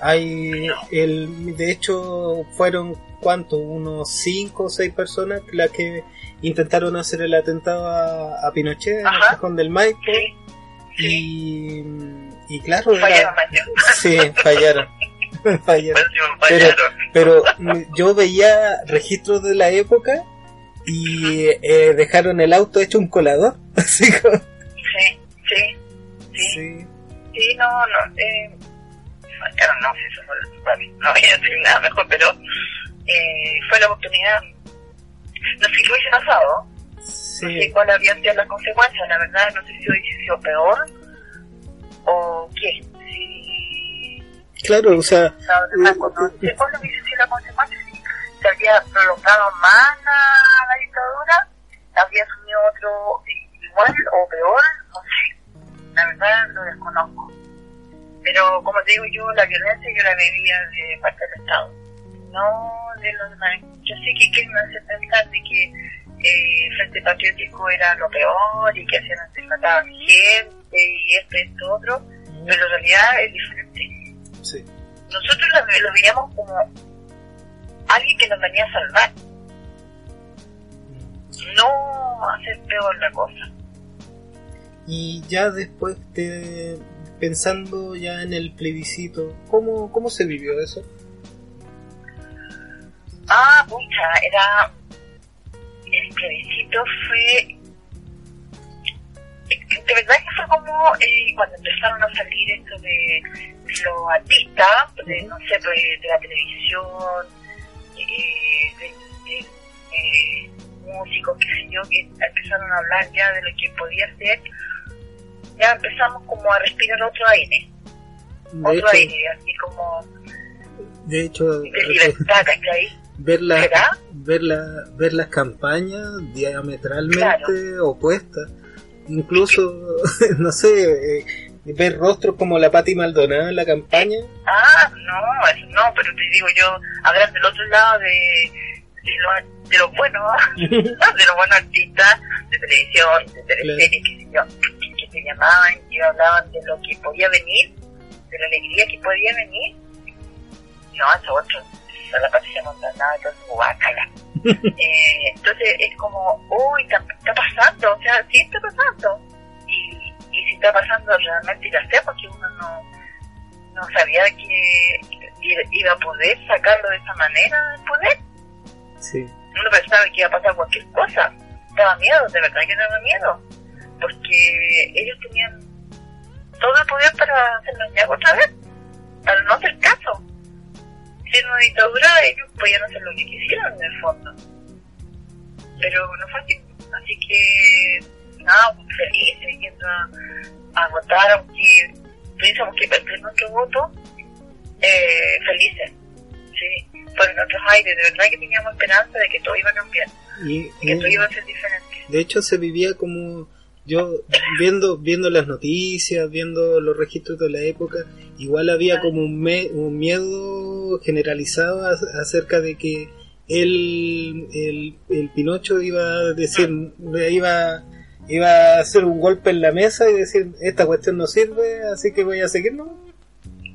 Hay el de hecho fueron cuánto, unos cinco o seis personas las que intentaron hacer el atentado a, a Pinochet en el cajón del Maipo Sí, sí, y, y claro, era- fallaron mayor. Sí, fallaron. fallaron. Pero-. Pero yo veía registros de la época y eh, dejaron el auto hecho un colador. Así como. Sí, sí, sí, Sí. sí, no, no, eh, fallaron, no, si eso no voy a decir nada mejor, pero eh, fue la oportunidad. No sé qué hubiese pasado, no sé Sí. cuáles habrían sido las consecuencias, la verdad, no sé si hubiese sido peor o qué, si Claro, o sea, la verdad, no sé cuál hubiese sido la consecuencia, se habría prolongado más la, la dictadura, habría asumido otro igual o peor, no sé, la verdad lo desconozco. Pero como te digo yo, la violencia yo la vivía de parte del Estado, no de los demás. Yo sé que quieren hacer pensar de que eh, el Frente Patriótico era lo peor y que hacían se mataban gente y esto y esto otro, pero en realidad es diferente sí. nosotros lo, lo veíamos como que nos venía a salvar, no hacer peor la cosa. Y ya después de pensando ya en el plebiscito, ¿cómo, cómo se vivió eso? Ah, pucha, era. El plebiscito fue. De verdad que fue como eh, cuando empezaron a salir esto de los artistas, de, no sé, pues, de la televisión, eh, de, de- de músicos, qué sé yo, que empezaron a hablar ya de lo que podía ser, ya empezamos como a respirar otro aire, De otro hecho, aire, así como de hecho de libertad, ¿cachai? ver, la, ver, la, ver las campañas diametralmente opuestas. Incluso, no sé, eh, ver rostros como la Patti Maldonado en la campaña. Ah, no, eso no, pero te digo yo, hablar del otro lado de, de, lo, de los buenos, de los buenos artistas de televisión, de teleseries, sé yo, que te llamaban y hablaban de lo que podía venir, de la alegría que podía venir. No, eso otro, a la Patricia Montanada, entonces, guácala. eh, entonces es como, uy, está, está pasando, o sea, sí está pasando. Está pasando realmente ya sé, porque uno no, no sabía que iba a poder sacarlo de esa manera del poder. Uno pensaba que iba a pasar cualquier cosa. Daba miedo, de verdad que daba miedo. Porque ellos tenían todo el poder para hacernos ya otra vez, para no hacer caso. Si en una dictadura ellos podían hacer lo que quisieran en el fondo. Pero no fue así. Así que, felices yendo a, a votar, aunque pensamos que perder nuestro voto, eh, felices. Sí, por nuestros aires, de verdad que teníamos esperanza de que todo iba a cambiar, Y, que todo iba a ser diferente. de hecho se vivía como yo viendo viendo las noticias, viendo los registros de la época, igual había como un, me- un miedo generalizado a- acerca de que el, el, el Pinocho iba a decir, iba, iba a hacer un golpe en la mesa y decir, esta cuestión no sirve, así que voy a seguirnos.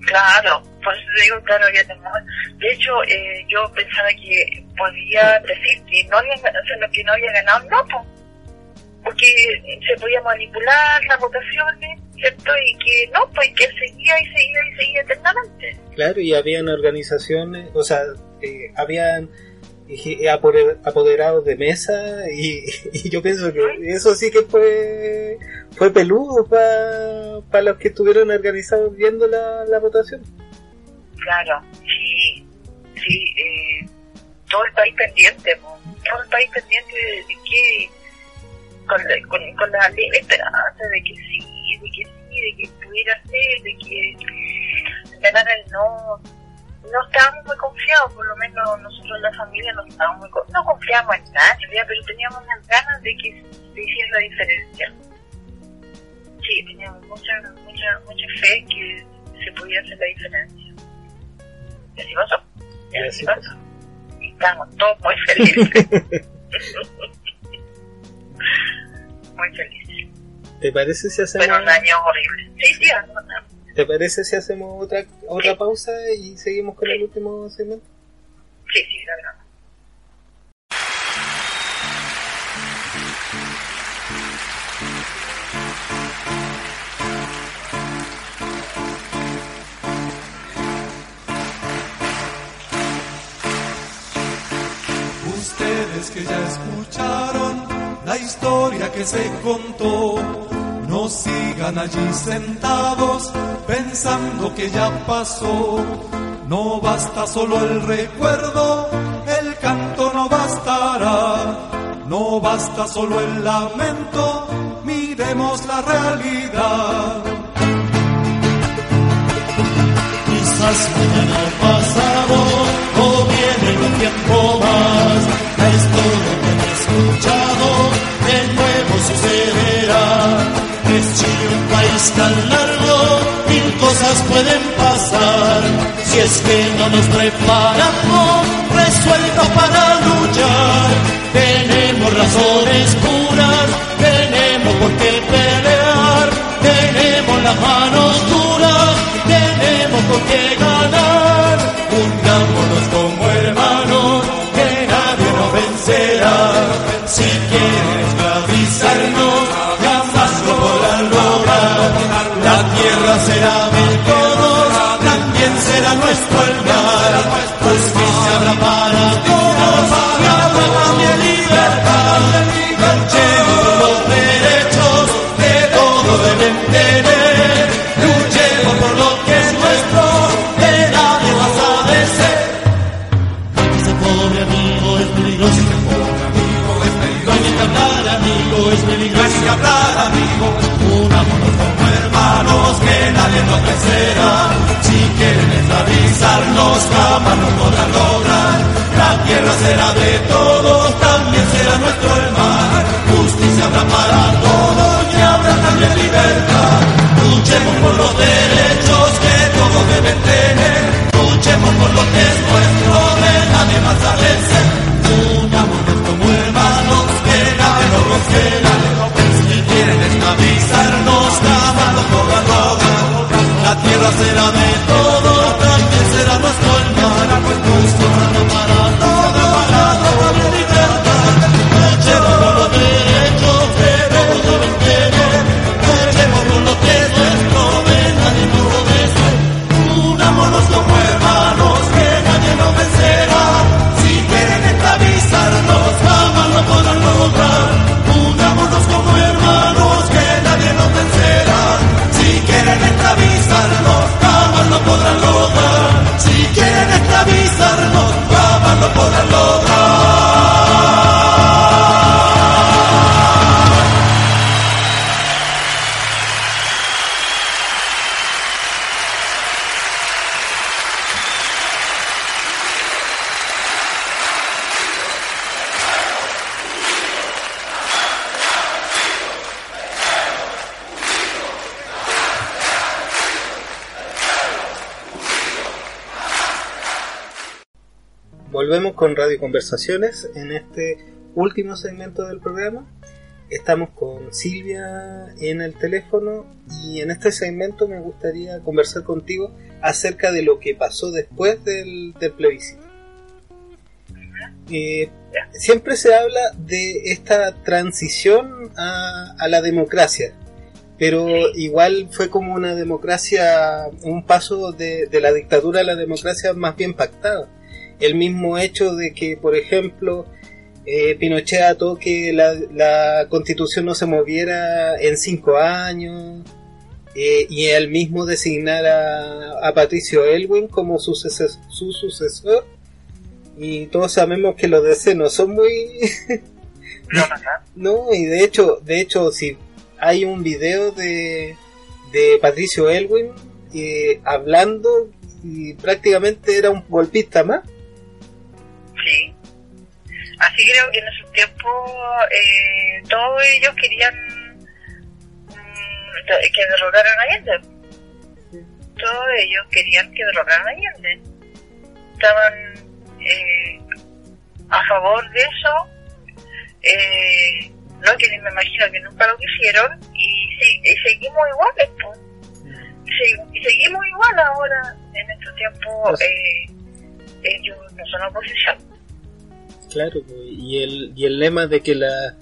Claro, por eso te digo, claro, había temor. De hecho, eh, yo pensaba que podía decir que no había, o sea, que no había ganado, no, po. porque se podía manipular las votaciones, ¿cierto? Y que no, pues que seguía y seguía y seguía eternamente. Claro, y habían organizaciones, o sea, eh, habían apoderados de mesa y, y yo pienso que eso sí que fue fue peludo para los que estuvieron organizados viendo la, la votación. Claro, sí, sí, eh, todo el país pendiente, todo el país pendiente de, que, con, con, con la leve esperanza de que sí, de que sí, de que pudiera ser, de que ganara el no. No estábamos muy confiados, por lo menos nosotros la familia no estábamos muy con- no confiábamos en nadie, ¿ya? pero teníamos unas ganas de que se hiciera la diferencia. Sí, teníamos mucha, mucha, mucha fe que se podía hacer la diferencia. Y así pasó. Y así pasó. Y estamos todos muy felices. muy felices. ¿Te parece si hacemos Fueron años horribles. Sí, sí, Arnaldo. ¿Te parece si hacemos otra otra Sí. pausa y seguimos con el último segmento? sí, sí, la verdad. Ustedes que ya escucharon la historia que se contó, no sigan allí sentados pensando que ya pasó. No basta solo el recuerdo, el canto no bastará. No basta solo el lamento, miremos la realidad. Quizás mañana o pasado o viene un tiempo más. La historia que han escuchado de nuevo sucederá. Es Chile país tan largo, mil cosas pueden pasar. Si es que no nos preparamos, será de todos, también será nuestro el mar. Justicia habrá para todos y habrá también libertad. Luchemos por los derechos que todos deben tener. Luchemos por lo que es nuestro, de nadie más a vencer. Unámonos como hermanos, que nadie nos vencerá. Si quieren esclavizarnos, jamás nos podrán lograr. La tierra será de todos, también será nuestro el mar. Todo, para la, la. Volvemos con Radio Conversaciones en este último segmento del programa. Estamos con Silvia en el teléfono y en este segmento me gustaría conversar contigo acerca de lo que pasó después del, plebiscito. Eh, siempre se habla de esta transición a, a la democracia, pero igual fue como una democracia, un paso de, de, la dictadura a la democracia más bien pactada. El mismo hecho de que, por ejemplo, eh, Pinochet ató que la, la, constitución no se moviera en cinco años eh, y él mismo designar a, Patricio Elwin como su, su sucesor. Y todos sabemos que los DC no son muy... no, y de hecho, de hecho, si hay un video de, de Patricio Elwin eh, hablando y prácticamente era un golpista más. Sí. Así creo que en ese tiempo eh, todos ellos querían mm, que derrocaran a Allende. Todos ellos querían que derrocaran a Allende. Estaban eh, a favor de eso. Eh, no que me imagino que nunca lo quisieron y, seguimos iguales pues. y, seguimos igual ahora en estos tiempos pues eh, ellos no son oposición claro y el y el lema de que la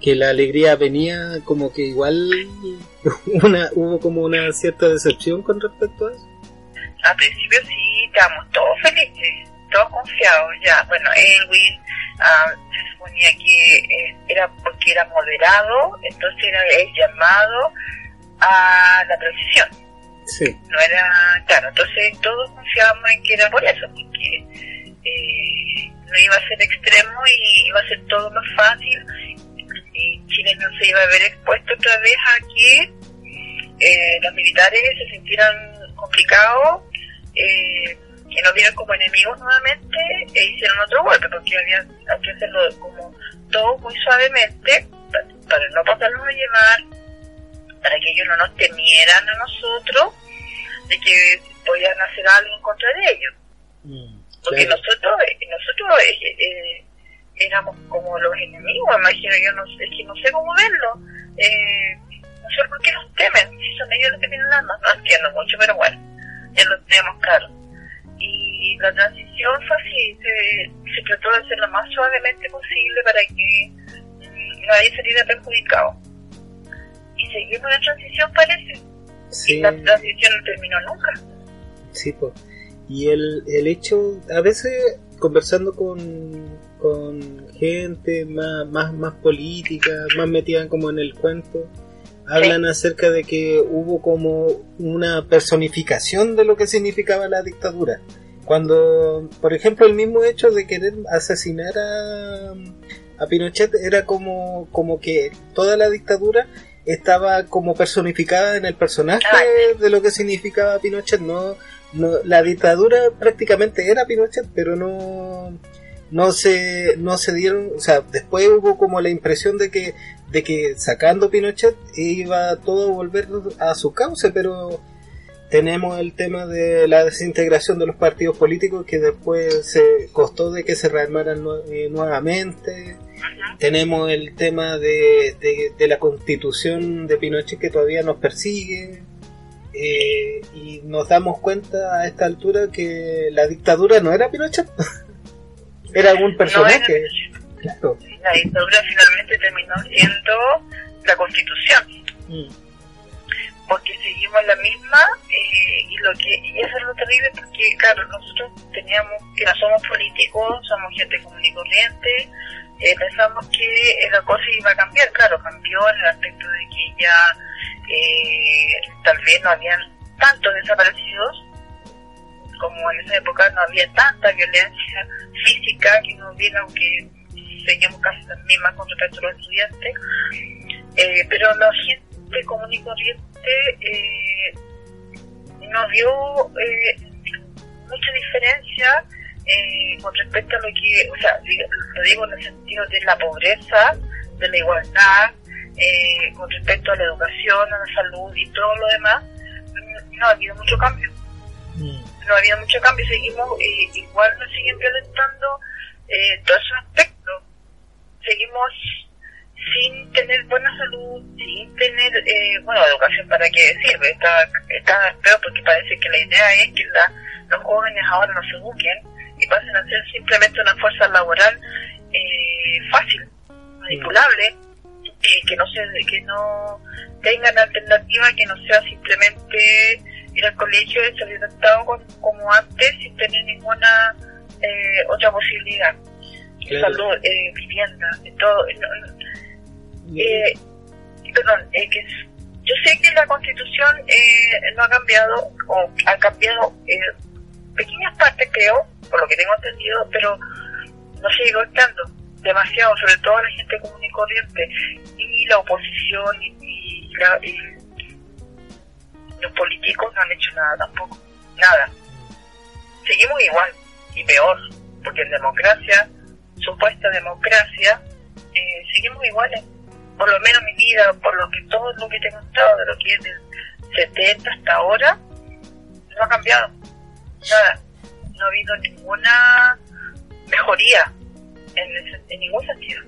que la alegría venía como que igual una hubo como una cierta decepción con respecto a eso al principio sí estábamos todos felices todos confiados ya bueno Elwin Ah, se suponía que eh, era porque era moderado, entonces era el llamado a la transición. Sí. No era, claro, entonces todos confiábamos en que era por eso, porque eh, no iba a ser extremo y iba a ser todo más fácil y Chile no se iba a ver expuesto otra vez a que eh, los militares se sintieran complicados. Eh, que no vieron como enemigos nuevamente e hicieron otro golpe, porque había que hacerlo como todo muy suavemente, para, no pasarlos a llevar, para que ellos no nos temieran a nosotros de que podían hacer algo en contra de ellos. Mm, porque nosotros, eh, nosotros eh, eh, éramos como los enemigos, imagino, yo no sé, que no sé cómo verlo. Eh, no sé por qué nos temen, si son ellos los que tienen armas, no entiendo mucho, pero bueno, ya lo tenemos claro y la transición fue así, se, trató de hacer lo más suavemente posible para que mm, nadie saliera perjudicado. Y seguimos la transición parece. Sí. Y la transición no terminó nunca. Sí, pues. Y el, el hecho, a veces conversando con, con gente más, más, más política, más metida como en el cuento, hablan acerca de que hubo como una personificación de lo que significaba la dictadura. Cuando, por ejemplo, el mismo hecho de querer asesinar a, a Pinochet era como, como que toda la dictadura estaba como personificada en el personaje de lo que significaba Pinochet. No, no, la dictadura prácticamente era Pinochet, pero no, no se, no se dieron, o sea, después hubo como la impresión de que de que sacando Pinochet iba todo a volver a su cauce, pero tenemos el tema de la desintegración de los partidos políticos que después se costó de que se rearmaran eh, nuevamente. Tenemos el tema de, de, la constitución de Pinochet que todavía nos persigue. Eh, y nos damos cuenta a esta altura que la dictadura no era Pinochet, era algún personaje. La dictadura finalmente terminó siendo la constitución. Mm. Porque seguimos la misma eh, y lo que y eso es lo terrible porque claro nosotros teníamos que no somos políticos somos gente común y corriente eh, pensamos que la cosa iba a cambiar claro cambió en el aspecto de que ya eh, tal vez no habían tantos desaparecidos como en esa época no había tanta violencia física que no hubiera aunque seguimos casi las mismas con respecto a los estudiantes, eh, pero la gente común y corriente eh, nos dio eh, mucha diferencia eh, con respecto a lo que, o sea, lo digo en el sentido de la pobreza, de la igualdad, eh, con respecto a la educación, a la salud y todo lo demás, no ha habido mucho cambio. Mm. No había mucho cambio, seguimos, eh, igual nos siguen violentando eh, todos esos aspectos. Seguimos sin tener buena salud, sin tener, eh, bueno, educación para qué sirve, está, está peor porque parece que la idea es que los jóvenes ahora no se eduquen y pasen a ser simplemente una fuerza laboral eh, fácil, manipulable, que no se, que no tengan alternativa que no sea simplemente ir al colegio y salir adaptado como antes sin tener ninguna eh, otra posibilidad. Salud, eh, vivienda, todo. Eh, perdón, eh, que yo sé que la constitución eh, no ha cambiado, o ha cambiado pequeñas partes, creo, por lo que tengo entendido, pero no sigue estando demasiado, sobre todo la gente común y corriente, y la oposición y, los políticos no han hecho nada tampoco, nada. Seguimos igual, y peor, porque en democracia, supuesta democracia, eh, seguimos iguales. Por lo menos mi vida, por lo que todo lo que te he contado, de lo que es del 70 hasta ahora, no ha cambiado. Nada. No ha habido ninguna mejoría en, ningún sentido.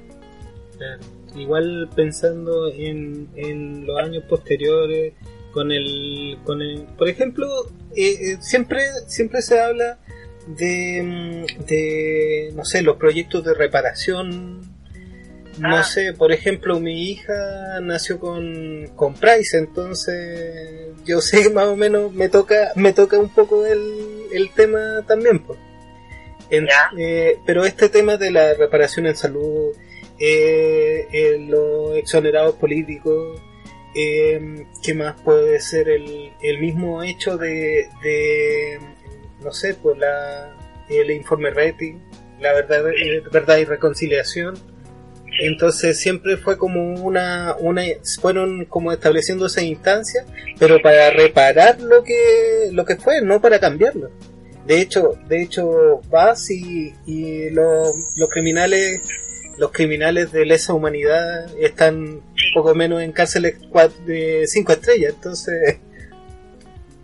Igual pensando en, en los años posteriores, con el, con el por ejemplo, eh, eh, siempre, siempre se habla de, mm, de, no sé, los proyectos de reparación. No ah. sé, por ejemplo, mi hija nació con, con Price, entonces yo sé más o menos me toca, me toca un poco el, el tema también. Pues. Eh, pero este tema de la reparación en salud, eh, los exonerados políticos, eh, ¿qué más puede ser el, el mismo hecho de, de no sé, pues la, el informe rating, la verdad, verdad y reconciliación? Entonces siempre fue como una, una, fueron como estableciendo esa instancia, pero para reparar lo que, lo que fue, no para cambiarlo. De hecho, de hecho vas y, y los, los criminales los criminales de lesa humanidad están poco menos en cárceles de cinco estrellas, entonces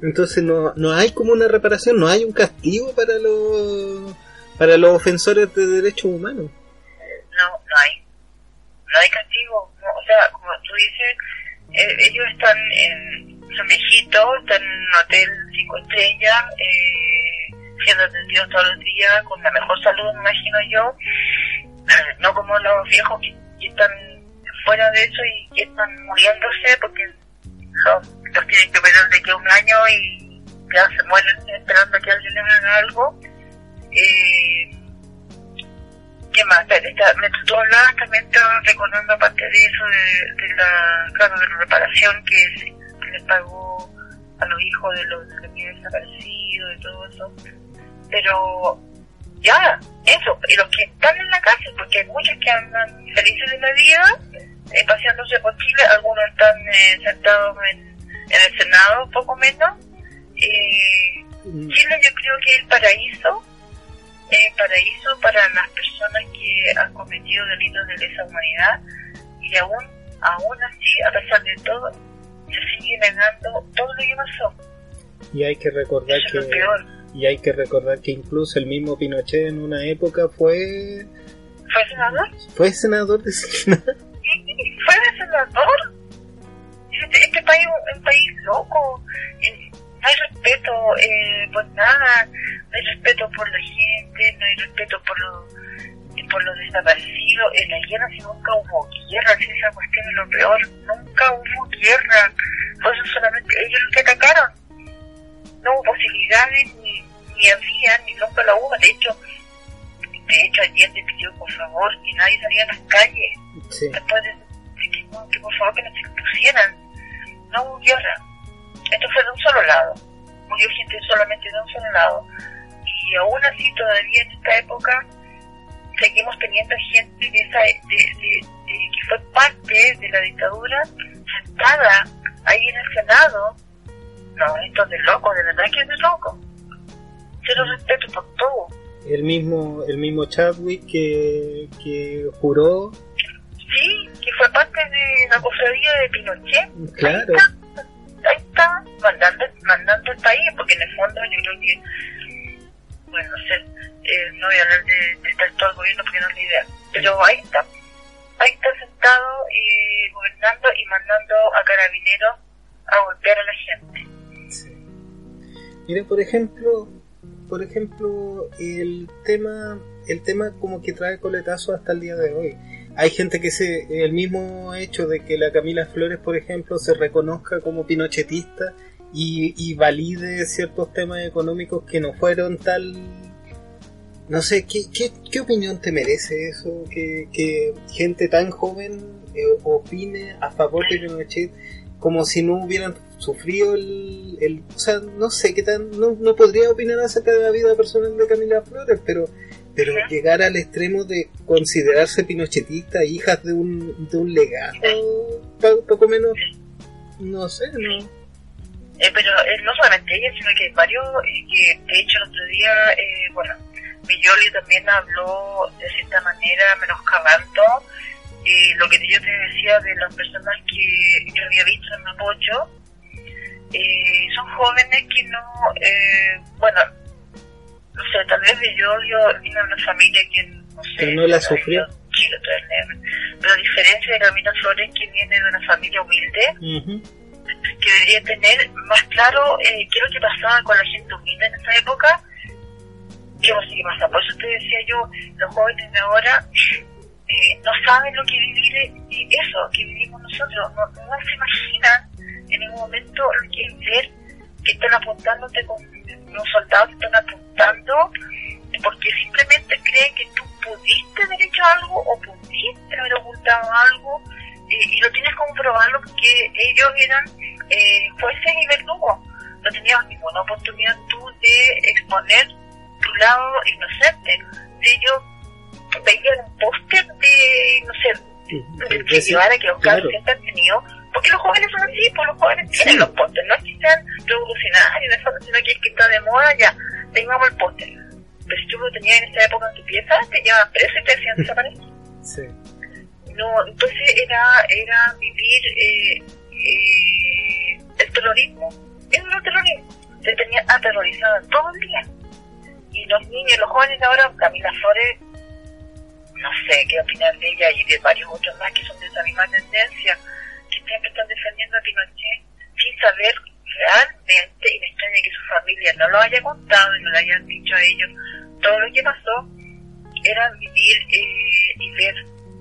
entonces no, no hay como una reparación, no hay un castigo para los para los ofensores de derechos humanos. No, no hay. No hay castigo. o sea, como tú dices, eh, ellos están en, son viejitos, están en un hotel cinco estrellas, eh, siendo atendidos todos los días, con la mejor salud, imagino yo, no como los viejos que, están fuera de eso y que están muriéndose porque los, los tienen que operar de que un año y ya se mueren esperando que alguien les haga algo. Eh, ¿Qué más? tú hablabas también estaba recordando aparte de eso, de, de la, claro, de la reparación que, se, les pagó a los hijos de los, de que desaparecidos y todo eso pero ya, eso, y los que están en la cárcel, porque hay muchos que andan felices de la vida, eh, paseándose por Chile, algunos están eh, sentados en, en, el Senado, poco menos. Eh, mm. Chile yo creo que es el paraíso, eh, paraíso para las personas que han cometido delitos de lesa humanidad, y aún, aún así, a pesar de todo, se sigue negando todo lo que pasó. Y hay que recordar que... Es lo peor y hay que recordar que incluso el mismo Pinochet en una época fue... ¿Fue senador? Fue senador de ¿Fue de senador? Este, este país es un país loco. No hay respeto eh, por nada. No hay respeto por la gente, no hay respeto por los por los desaparecidos. En la guerra si nunca hubo guerra, si esa cuestión es lo peor. Nunca hubo guerra. Por eso solamente ellos los que atacaron no hubo posibilidades ni, ni había ni nunca la hubo. De hecho, de hecho ayer le pidió por favor que nadie saliera a las calles después de, que, por favor que nos expusieran. No hubo guerra. Esto fue de un solo lado. Murió gente solamente de un solo lado. Y aún así todavía en esta época seguimos teniendo gente de esa, de, que fue parte de la dictadura sentada ahí en el Senado no, esto es de loco, de verdad que es de loco. Cero respeto por todo. El mismo, el mismo Chadwick que, que juró. Sí, que fue parte de la cofradía de Pinochet. Claro. Ahí está, mandando, mandando el país, porque en el fondo yo creo que, bueno, no sé, eh, no voy a hablar de, estar todo el gobierno porque no es la idea, pero ahí está, ahí está sentado y gobernando y mandando a carabineros a golpear a la gente. Mira, por ejemplo, por ejemplo, el tema, el tema como que trae coletazo hasta el día de hoy. Hay gente que se, el mismo hecho de que la Camila Flores, por ejemplo, se reconozca como pinochetista y, y valide ciertos temas económicos que no fueron tal no sé, ¿qué, qué, qué opinión te merece eso? Que, que gente tan joven eh, opine a favor de Pinochet como si no hubieran sufrido el, el o sea, no sé qué tan, no, no podría opinar acerca de la vida personal de Camila Flores, pero pero llegar al extremo de considerarse pinochetista, hijas de un, de un legado, po- poco menos, no sé, no. Eh, pero eh, no solamente ella, sino que hay varios, eh, que de hecho el otro día, eh, bueno, Villoli también habló de cierta manera menoscabando eh, lo que yo te decía de las personas que yo había visto en Mapocho. Eh, son jóvenes que no, eh, bueno, no sé, tal vez Villoli viene de una familia que, no sé, Pero no la sufrió. Chile. Pero a diferencia de Camila Flores, que viene de una familia humilde, que debería tener más claro eh, qué es lo que pasaba con la gente humilde en esa época, qué va a seguir pasando. Por eso te decía yo, los jóvenes de ahora eh, no saben lo que vivir eh, eso, que vivimos nosotros, no, no se imaginan en ningún momento lo que es ver que están apuntándote con los soldados que están apuntando porque simplemente creen que tú pudiste haber hecho algo o pudiste haber ocultado algo eh, y lo tienes como probarlo porque ellos eran eh, jueces y verdugos. No tenías ninguna oportunidad tú de exponer tu lado inocente. Si ellos veían un póster de, no sé, de que llevara que los claro. siempre han tenido, porque los jóvenes son así, pues los jóvenes tienen Sí. los pósters, no es que sean revolucionarios, sino que es que está de moda, ya, tengamos el póster. Pero si tú lo tenías en esa época en tu pieza, te llevaban preso y te hacían desaparecer. Sí. No, entonces era, era vivir eh, eh, el terrorismo. Eso era el terrorismo. Te tenía aterrorizada todo el día. Y los niños, los jóvenes ahora, Camila Flores, no sé qué opinar de ella y de varios otros más que son de esa misma tendencia, que siempre están defendiendo a Pinochet sin saber realmente, y me extraña que su familia no lo haya contado y no le hayan dicho a ellos todo lo que pasó, era vivir eh, y ver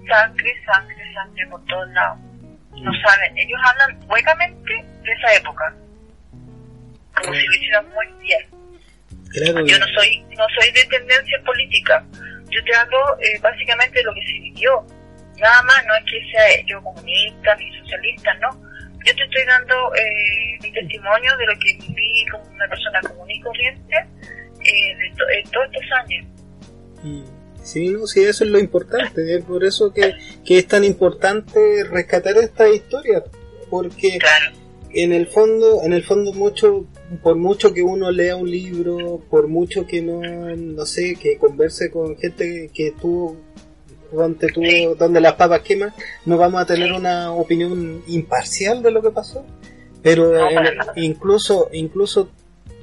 sangre, sangre, sangre por todos lados. No saben, ellos hablan huecamente de esa época, como si lo hicieran muy bien. Claro, Yo no soy, no soy de tendencia política, yo te hablo eh, básicamente de lo que se vivió. Nada más, no es que sea yo comunista ni socialista, no. Yo te estoy dando eh, mi testimonio de lo que viví como una persona común y corriente eh, de to- eh, todos estos años. Sí, no, sí, eso es lo importante. Es por eso que, que es tan importante rescatar esta historia. Porque Claro, en el fondo, en el fondo mucho, por mucho que uno lea un libro, por mucho que no, no sé, que converse con gente que estuvo donde, Sí. donde las papas queman, no vamos a tener una opinión imparcial de lo que pasó. Pero No, nada. incluso, incluso,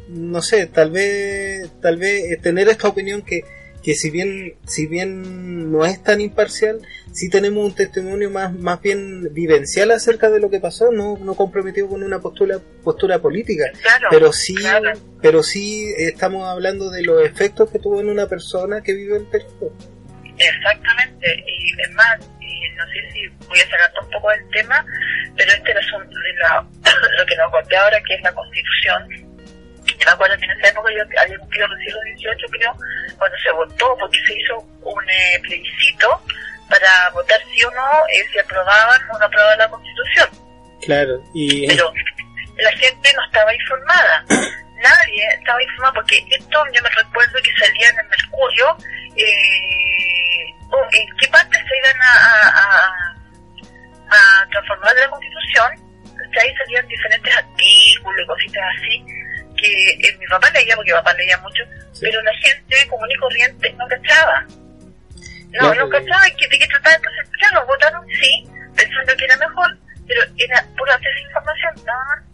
no sé, tal vez, tal vez eh, tener esta opinión que, que si bien, si bien no es tan imparcial, sí tenemos un testimonio más, más bien vivencial acerca de lo que pasó, no, no comprometido con una postura, postura política. claro. Pero sí, claro. pero sí estamos hablando de los efectos que tuvo en una persona que vive el periodo. Exactamente, y es más, y no sé si voy a sacar un poco del tema, pero este era asunto de la, lo que nos golpea ahora, que es la constitución. Yo me acuerdo que en esa época yo había cumplido recién los 18, creo, cuando se votó, porque se hizo un eh, plebiscito para votar sí o no eh, si aprobaban o no aprobaban la constitución. Claro, y Pero la gente no estaba informada. Nadie estaba informado porque esto yo me recuerdo que salía en el Mercurio eh, en qué parte se iban a, a, a- a transformar de la constitución. que Ahí salían diferentes artículos y cositas así que eh, mi papá leía, porque mi papá leía mucho, Sí. pero la gente común y corriente no cachaba. No, Claro, no cachaba que, de qué trataba. Entonces, claro, votaron sí, pensando que era mejor, pero era pura desinformación, nada más.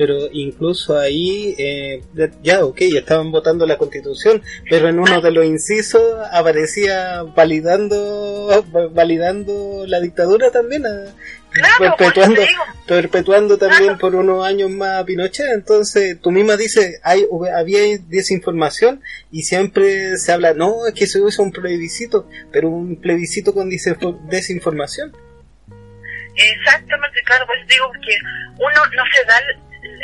Pero incluso ahí, eh, ya, ok, estaban votando la constitución, pero en uno de los incisos aparecía validando, validando la dictadura también, eh, perpetuando, perpetuando también por unos años más a Pinochet. Entonces, tú misma dices, hay, había desinformación y siempre se habla, no, es que se usa un plebiscito, pero un plebiscito con desinformación. Exactamente, claro, pues digo que uno no se da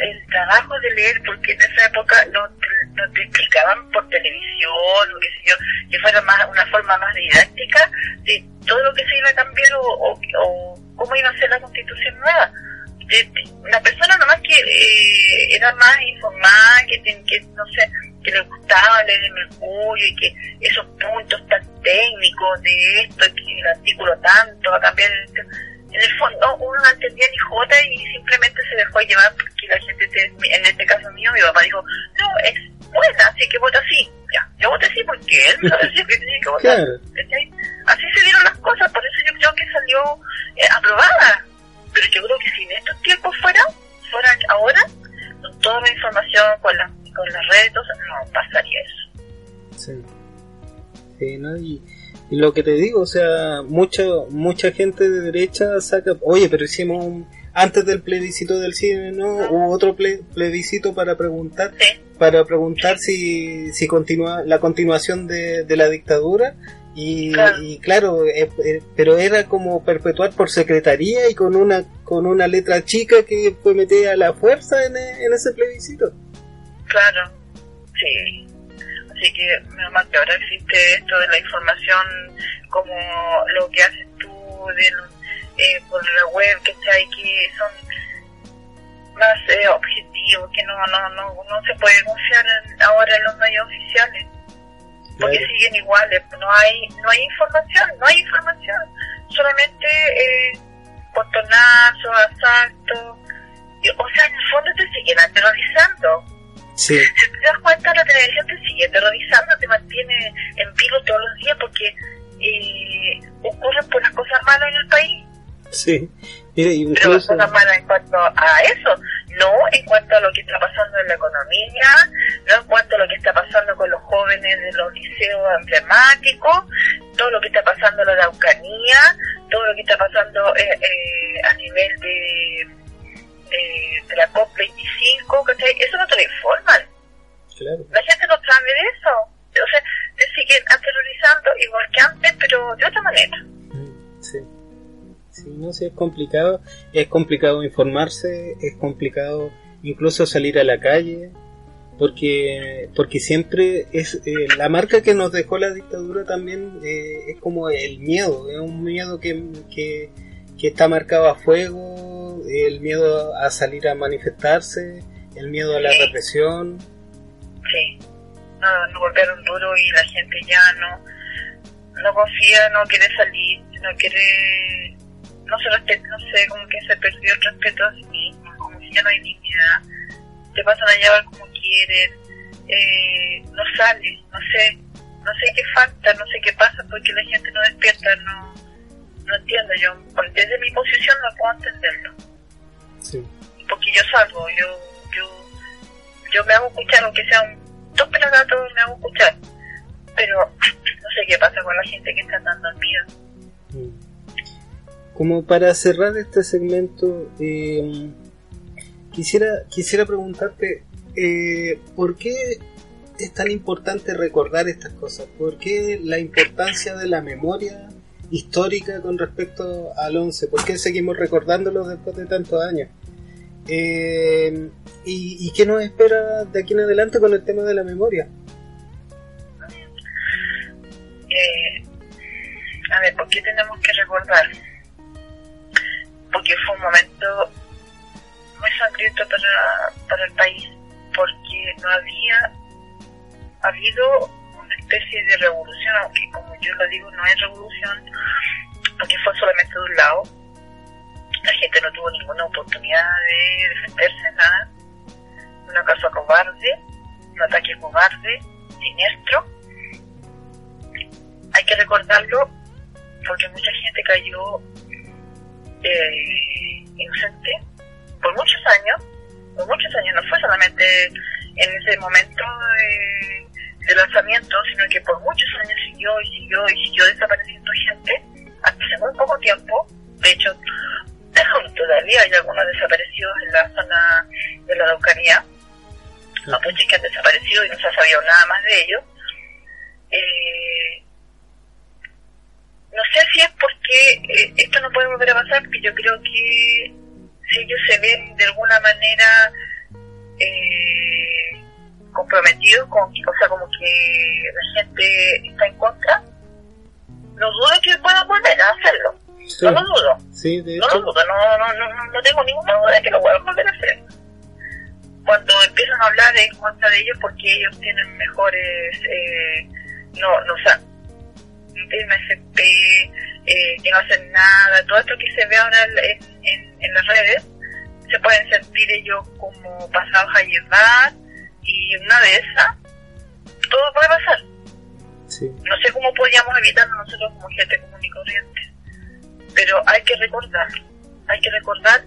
el trabajo de leer, porque en esa época no, no te explicaban por televisión o qué sé yo, que fuera más una forma más didáctica de todo lo que se iba a cambiar o, o, cómo iba a ser la constitución nueva. una persona nomás que eh, era más informada, que, que no sé, que le gustaba leer el Mercurio y que esos puntos tan técnicos de esto, que el artículo tanto va a cambiar en el fondo uno no entendía ni jota y simplemente se dejó llevar porque la gente, en este caso mío, mi papá dijo, no, es buena, así que vota sí. Ya, yo voté sí porque él me decía que tenía que votar. Así se dieron las cosas, por eso yo creo que salió eh, aprobada. Pero yo creo que si en estos tiempos fuera, fuera ahora, con toda la información, con, la, con las redes, no pasaría eso. Sí. Sí, ¿no? Y lo que te digo, o sea, mucha, mucha gente de derecha saca, oye, pero hicimos antes del plebiscito del cine, ¿no? Hubo otro plebiscito para preguntar, para preguntar si, si continúa la continuación de, de la dictadura. Y claro, eh, eh, pero era como perpetuar por secretaría y con una con una letra chica que fue metida a la fuerza en, en ese plebiscito. Claro, sí. Así que menos mal que ahora existe esto de la información como lo que haces tú de, eh, por la web, que está ahí, que son más eh, objetivos, que no, no, no, no se puede confiar ahora en los medios oficiales, porque siguen iguales, no hay, no hay información, no hay información, solamente eh, portonazos, asaltos, o sea, en el fondo te siguen aterrorizando si te das cuenta, la televisión te sigue terrorizando, te mantiene en vivo todos los días porque eh, ocurren por las cosas malas en el país. Sí, Mira, Pero las cosas malas en cuanto a eso, no en cuanto a lo que está pasando en la economía, no en cuanto a lo que está pasando con los jóvenes de los liceos emblemáticos, todo lo que está pasando en la Araucanía, todo lo que está pasando eh, eh, a nivel de de la COP25, Eso no te lo informan. La gente no sabe de eso. O sea, te siguen aterrorizando igual que antes, pero de otra manera. Mm, sí. Sí, no sé, es complicado. Es complicado informarse, es complicado incluso salir a la calle, porque porque siempre es eh, la marca que nos dejó la dictadura también eh, es como el miedo, es un miedo que, que, que está marcado a fuego el miedo a salir a manifestarse, el miedo a la represión. Sí, no, no golpearon duro y la gente ya no, no confía, no quiere salir, no quiere, no se respeta, no sé, como que se perdió el respeto a sí mismo, como si ya no hay dignidad, te pasan a llevar como quieren, eh, no sale, no sé, no sé qué falta, no sé qué pasa porque la gente no despierta, no, no entiendo, yo desde mi posición no puedo entenderlo. Porque yo salgo, yo, yo, yo me hago escuchar, aunque sea un dos pelagatos, me hago escuchar. Pero no sé qué pasa con la gente que está dando miedo. Mm. Como para cerrar este segmento, eh, quisiera, quisiera preguntarte, eh, ¿por qué es tan importante recordar estas cosas? ¿Por qué la importancia de la memoria histórica con respecto al 11? ¿Por qué seguimos recordándolo después de tantos años? Eh, y, qué nos espera de aquí en adelante con el tema de la memoria? Eh, a ver, ¿por qué tenemos que recordar? Porque fue un momento muy sangriento para, para el país, porque no había habido especie de revolución, aunque como yo lo digo, no es revolución, porque fue solamente de un lado, la gente no tuvo ninguna oportunidad de defenderse, nada. Un acaso cobarde, un ataque cobarde, siniestro. Hay que recordarlo porque mucha gente cayó eh, inocente por muchos años por muchos años, no fue solamente en ese momento de, de lanzamiento, sino que por muchos años siguió y siguió y siguió desapareciendo gente, hasta hace muy poco tiempo, de hecho, todavía hay algunos desaparecidos en la zona de la Araucanía, mapuches que han desaparecido y no se ha sabido nada más de ellos. Eh, no sé si es porque eh, esto no puede volver a pasar, porque yo creo que si ellos se ven de alguna manera eh, comprometidos con, o sea, como que la gente está en contra, no dudo que puedan volver a hacerlo. No lo dudo. Sí, de no lo dudo, no, no, no, no tengo ninguna duda de que lo puedan volver a hacer. Cuando empiezan a hablar en contra de ellos porque ellos tienen mejores, eh, no, no, o sea, MSP, eh, que no hacen nada, todo esto que se ve ahora en, en, en las redes, se pueden sentir ellos como pasados a llevar y una de esas, todo puede pasar. Sí. No sé cómo podríamos evitarlo nosotros como gente común y corriente, pero hay que recordar, hay que recordar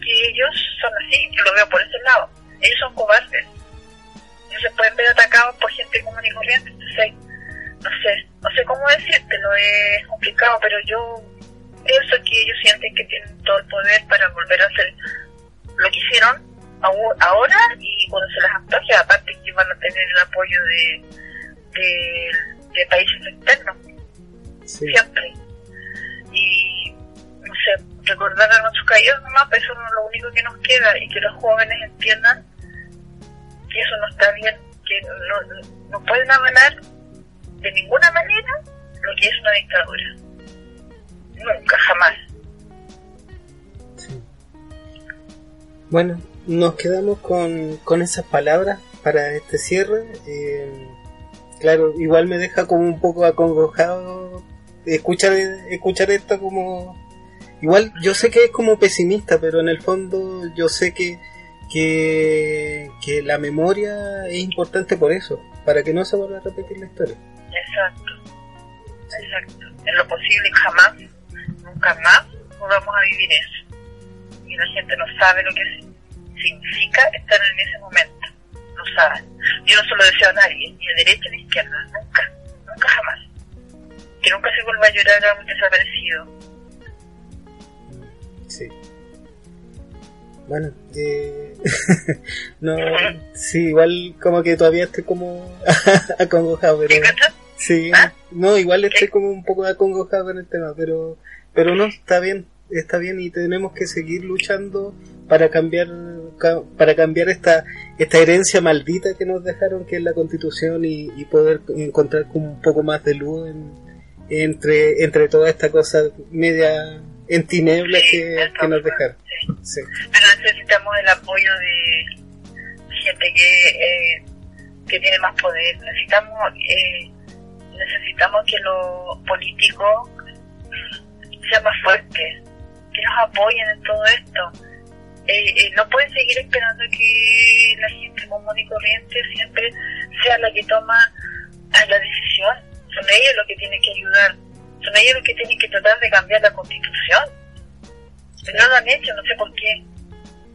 que ellos son así, yo lo veo por ese lado, ellos son cobardes, no se pueden ver atacados por gente común y corriente, entonces, no sé, no sé cómo decírtelo, es complicado, pero yo pienso que ellos sienten que tienen todo el poder para volver a hacer lo que hicieron ahora y cuando se les antoje, aparte que van a tener el apoyo de, de, de países externos, Sí. siempre. Y, no sé, recordar a nuestros caídos nomás, pues eso es lo único que nos queda y que los jóvenes entiendan que eso no está bien, que no, no pueden avalar de ninguna manera lo que es una dictadura. Nunca, jamás. Sí. Bueno, nos quedamos con, con esas palabras para este cierre. Eh, claro, igual me deja como un poco acongojado escuchar, escuchar esto como... Igual yo sé que es como pesimista, pero en el fondo yo sé que, que, que la memoria es importante por eso, para que no se vuelva a repetir la historia. Exacto. Exacto. En lo posible jamás, nunca más volvamos a vivir eso. Y la gente no sabe lo que significa estar en ese momento. No saben. Yo no se lo deseo a nadie, ni a derecha ni a izquierda. Nunca. Nunca jamás. Que nunca se vuelva a llorar a un desaparecido. Sí. Bueno, eh, no, sí, igual como que todavía estoy como acongojado, pero sí, ¿Ah? no, igual estoy como un poco acongojado con el tema, pero, pero no, está bien, está bien y tenemos que seguir luchando para cambiar, ca- para cambiar esta, esta herencia maldita que nos dejaron, que es la Constitución y, y poder encontrar como un poco más de luz en, entre, entre toda esta cosa media en tinieblas Sí, que, nos dejaron. sí. Sí. pero necesitamos el apoyo de gente que, eh, que tiene más poder. Necesitamos eh, necesitamos que los políticos sean más fuertes, que nos apoyen en todo esto. Eh, eh, no pueden seguir esperando que la gente común y corriente siempre sea la que toma ah, la decisión. Son ellos los que tienen que ayudar, son ellos los que tienen que tratar de cambiar la constitución. Pero no lo han hecho, no sé por qué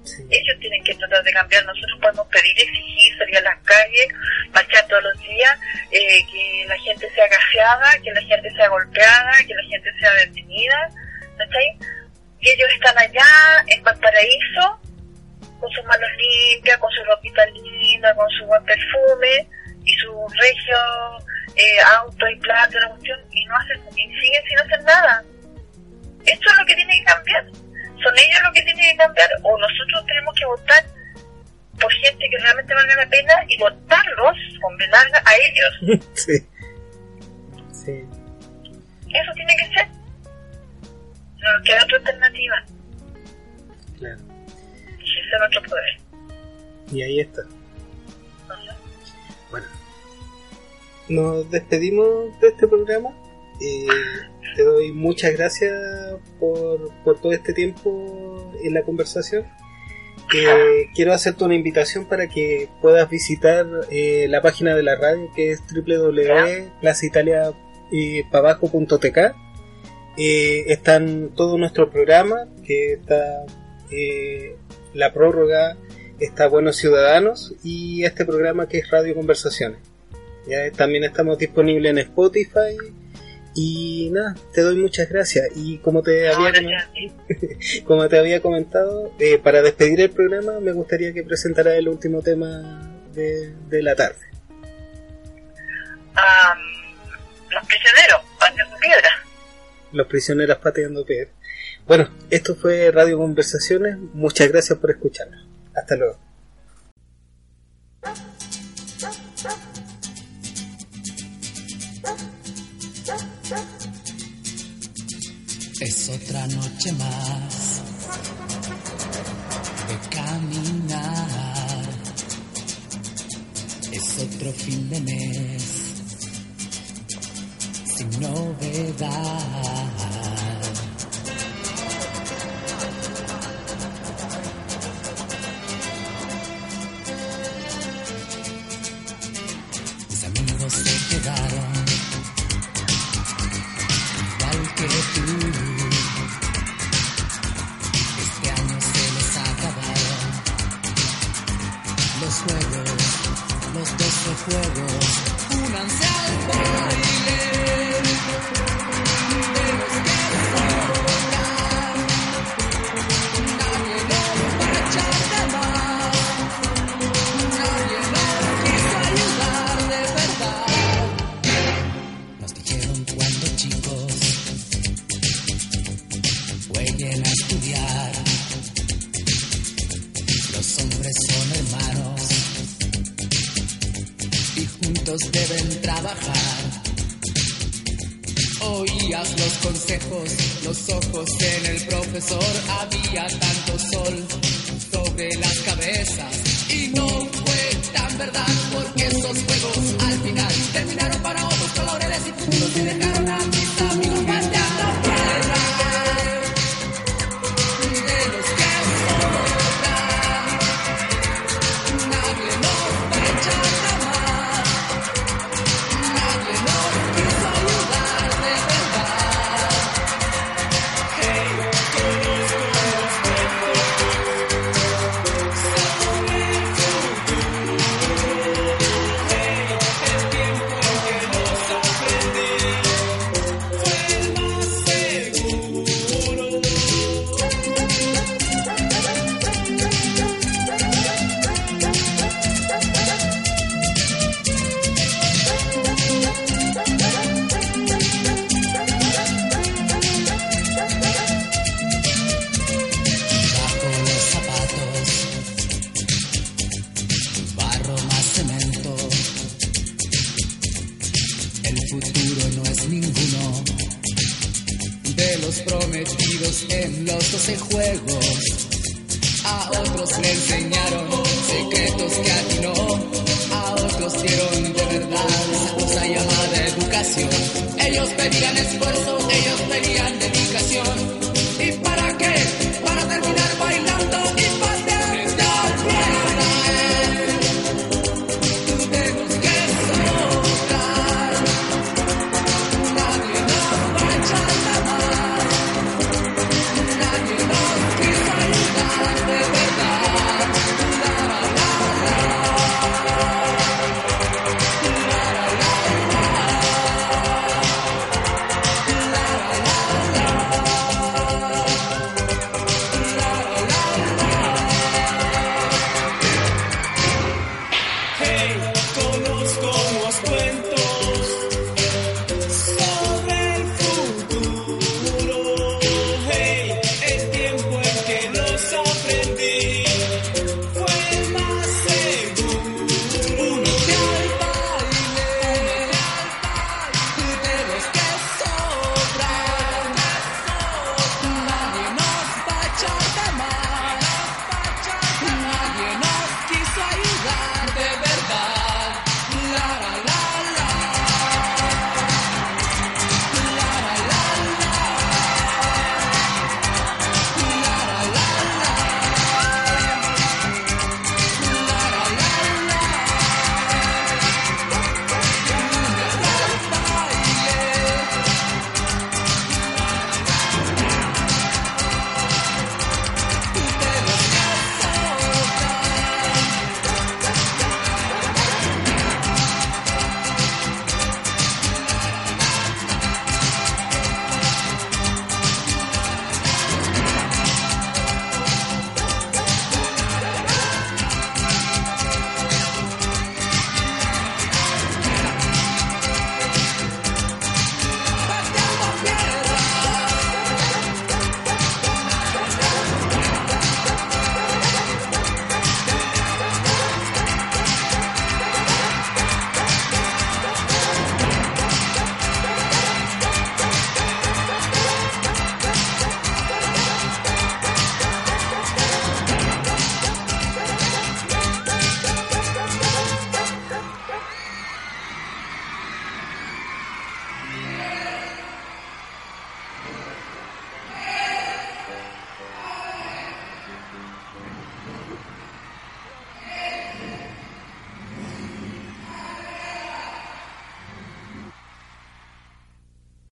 Sí. ellos tienen que tratar de cambiar. Nosotros podemos pedir, exigir, salir a las calles, marchar todos los días, eh, que la gente sea gaseada, que la gente sea golpeada, que la gente sea detenida, ¿cachai? Y ellos están allá en Valparaíso, con sus manos limpias, con su ropita linda, con su buen perfume y su regio eh, auto y plata, la cuestión, y no hacen, y siguen sin hacer nada. Esto es lo que tiene que cambiar. Son ellos los que tienen que cambiar, o nosotros tenemos que votar por gente que realmente valga la pena y votarlos con B larga a ellos. sí. Sí. Eso tiene que ser. No queda otra alternativa. Claro. Ese es nuestro poder. Y ahí está. Ajá. Bueno. Nos despedimos de este programa. Eh, te doy muchas gracias por, por todo este tiempo en la conversación. Eh, quiero hacerte una invitación para que puedas visitar eh, la página de la radio que es www.plazaitaliapabajo.tk eh, están todos nuestros programas que está eh, la prórroga está Buenos Ciudadanos y este programa que es Radio Conversaciones. Ya también estamos disponibles en Spotify y nada, te doy muchas gracias y como te había como te había comentado, eh, para despedir el programa me gustaría que presentara el último tema de, de la tarde. los prisioneros pateando piedra. Los prisioneros pateando piedra. Bueno, esto fue Radio Conversaciones. Muchas gracias por escucharnos. Hasta luego. Es otra noche más de caminar. Es otro fin de mes sin novedad.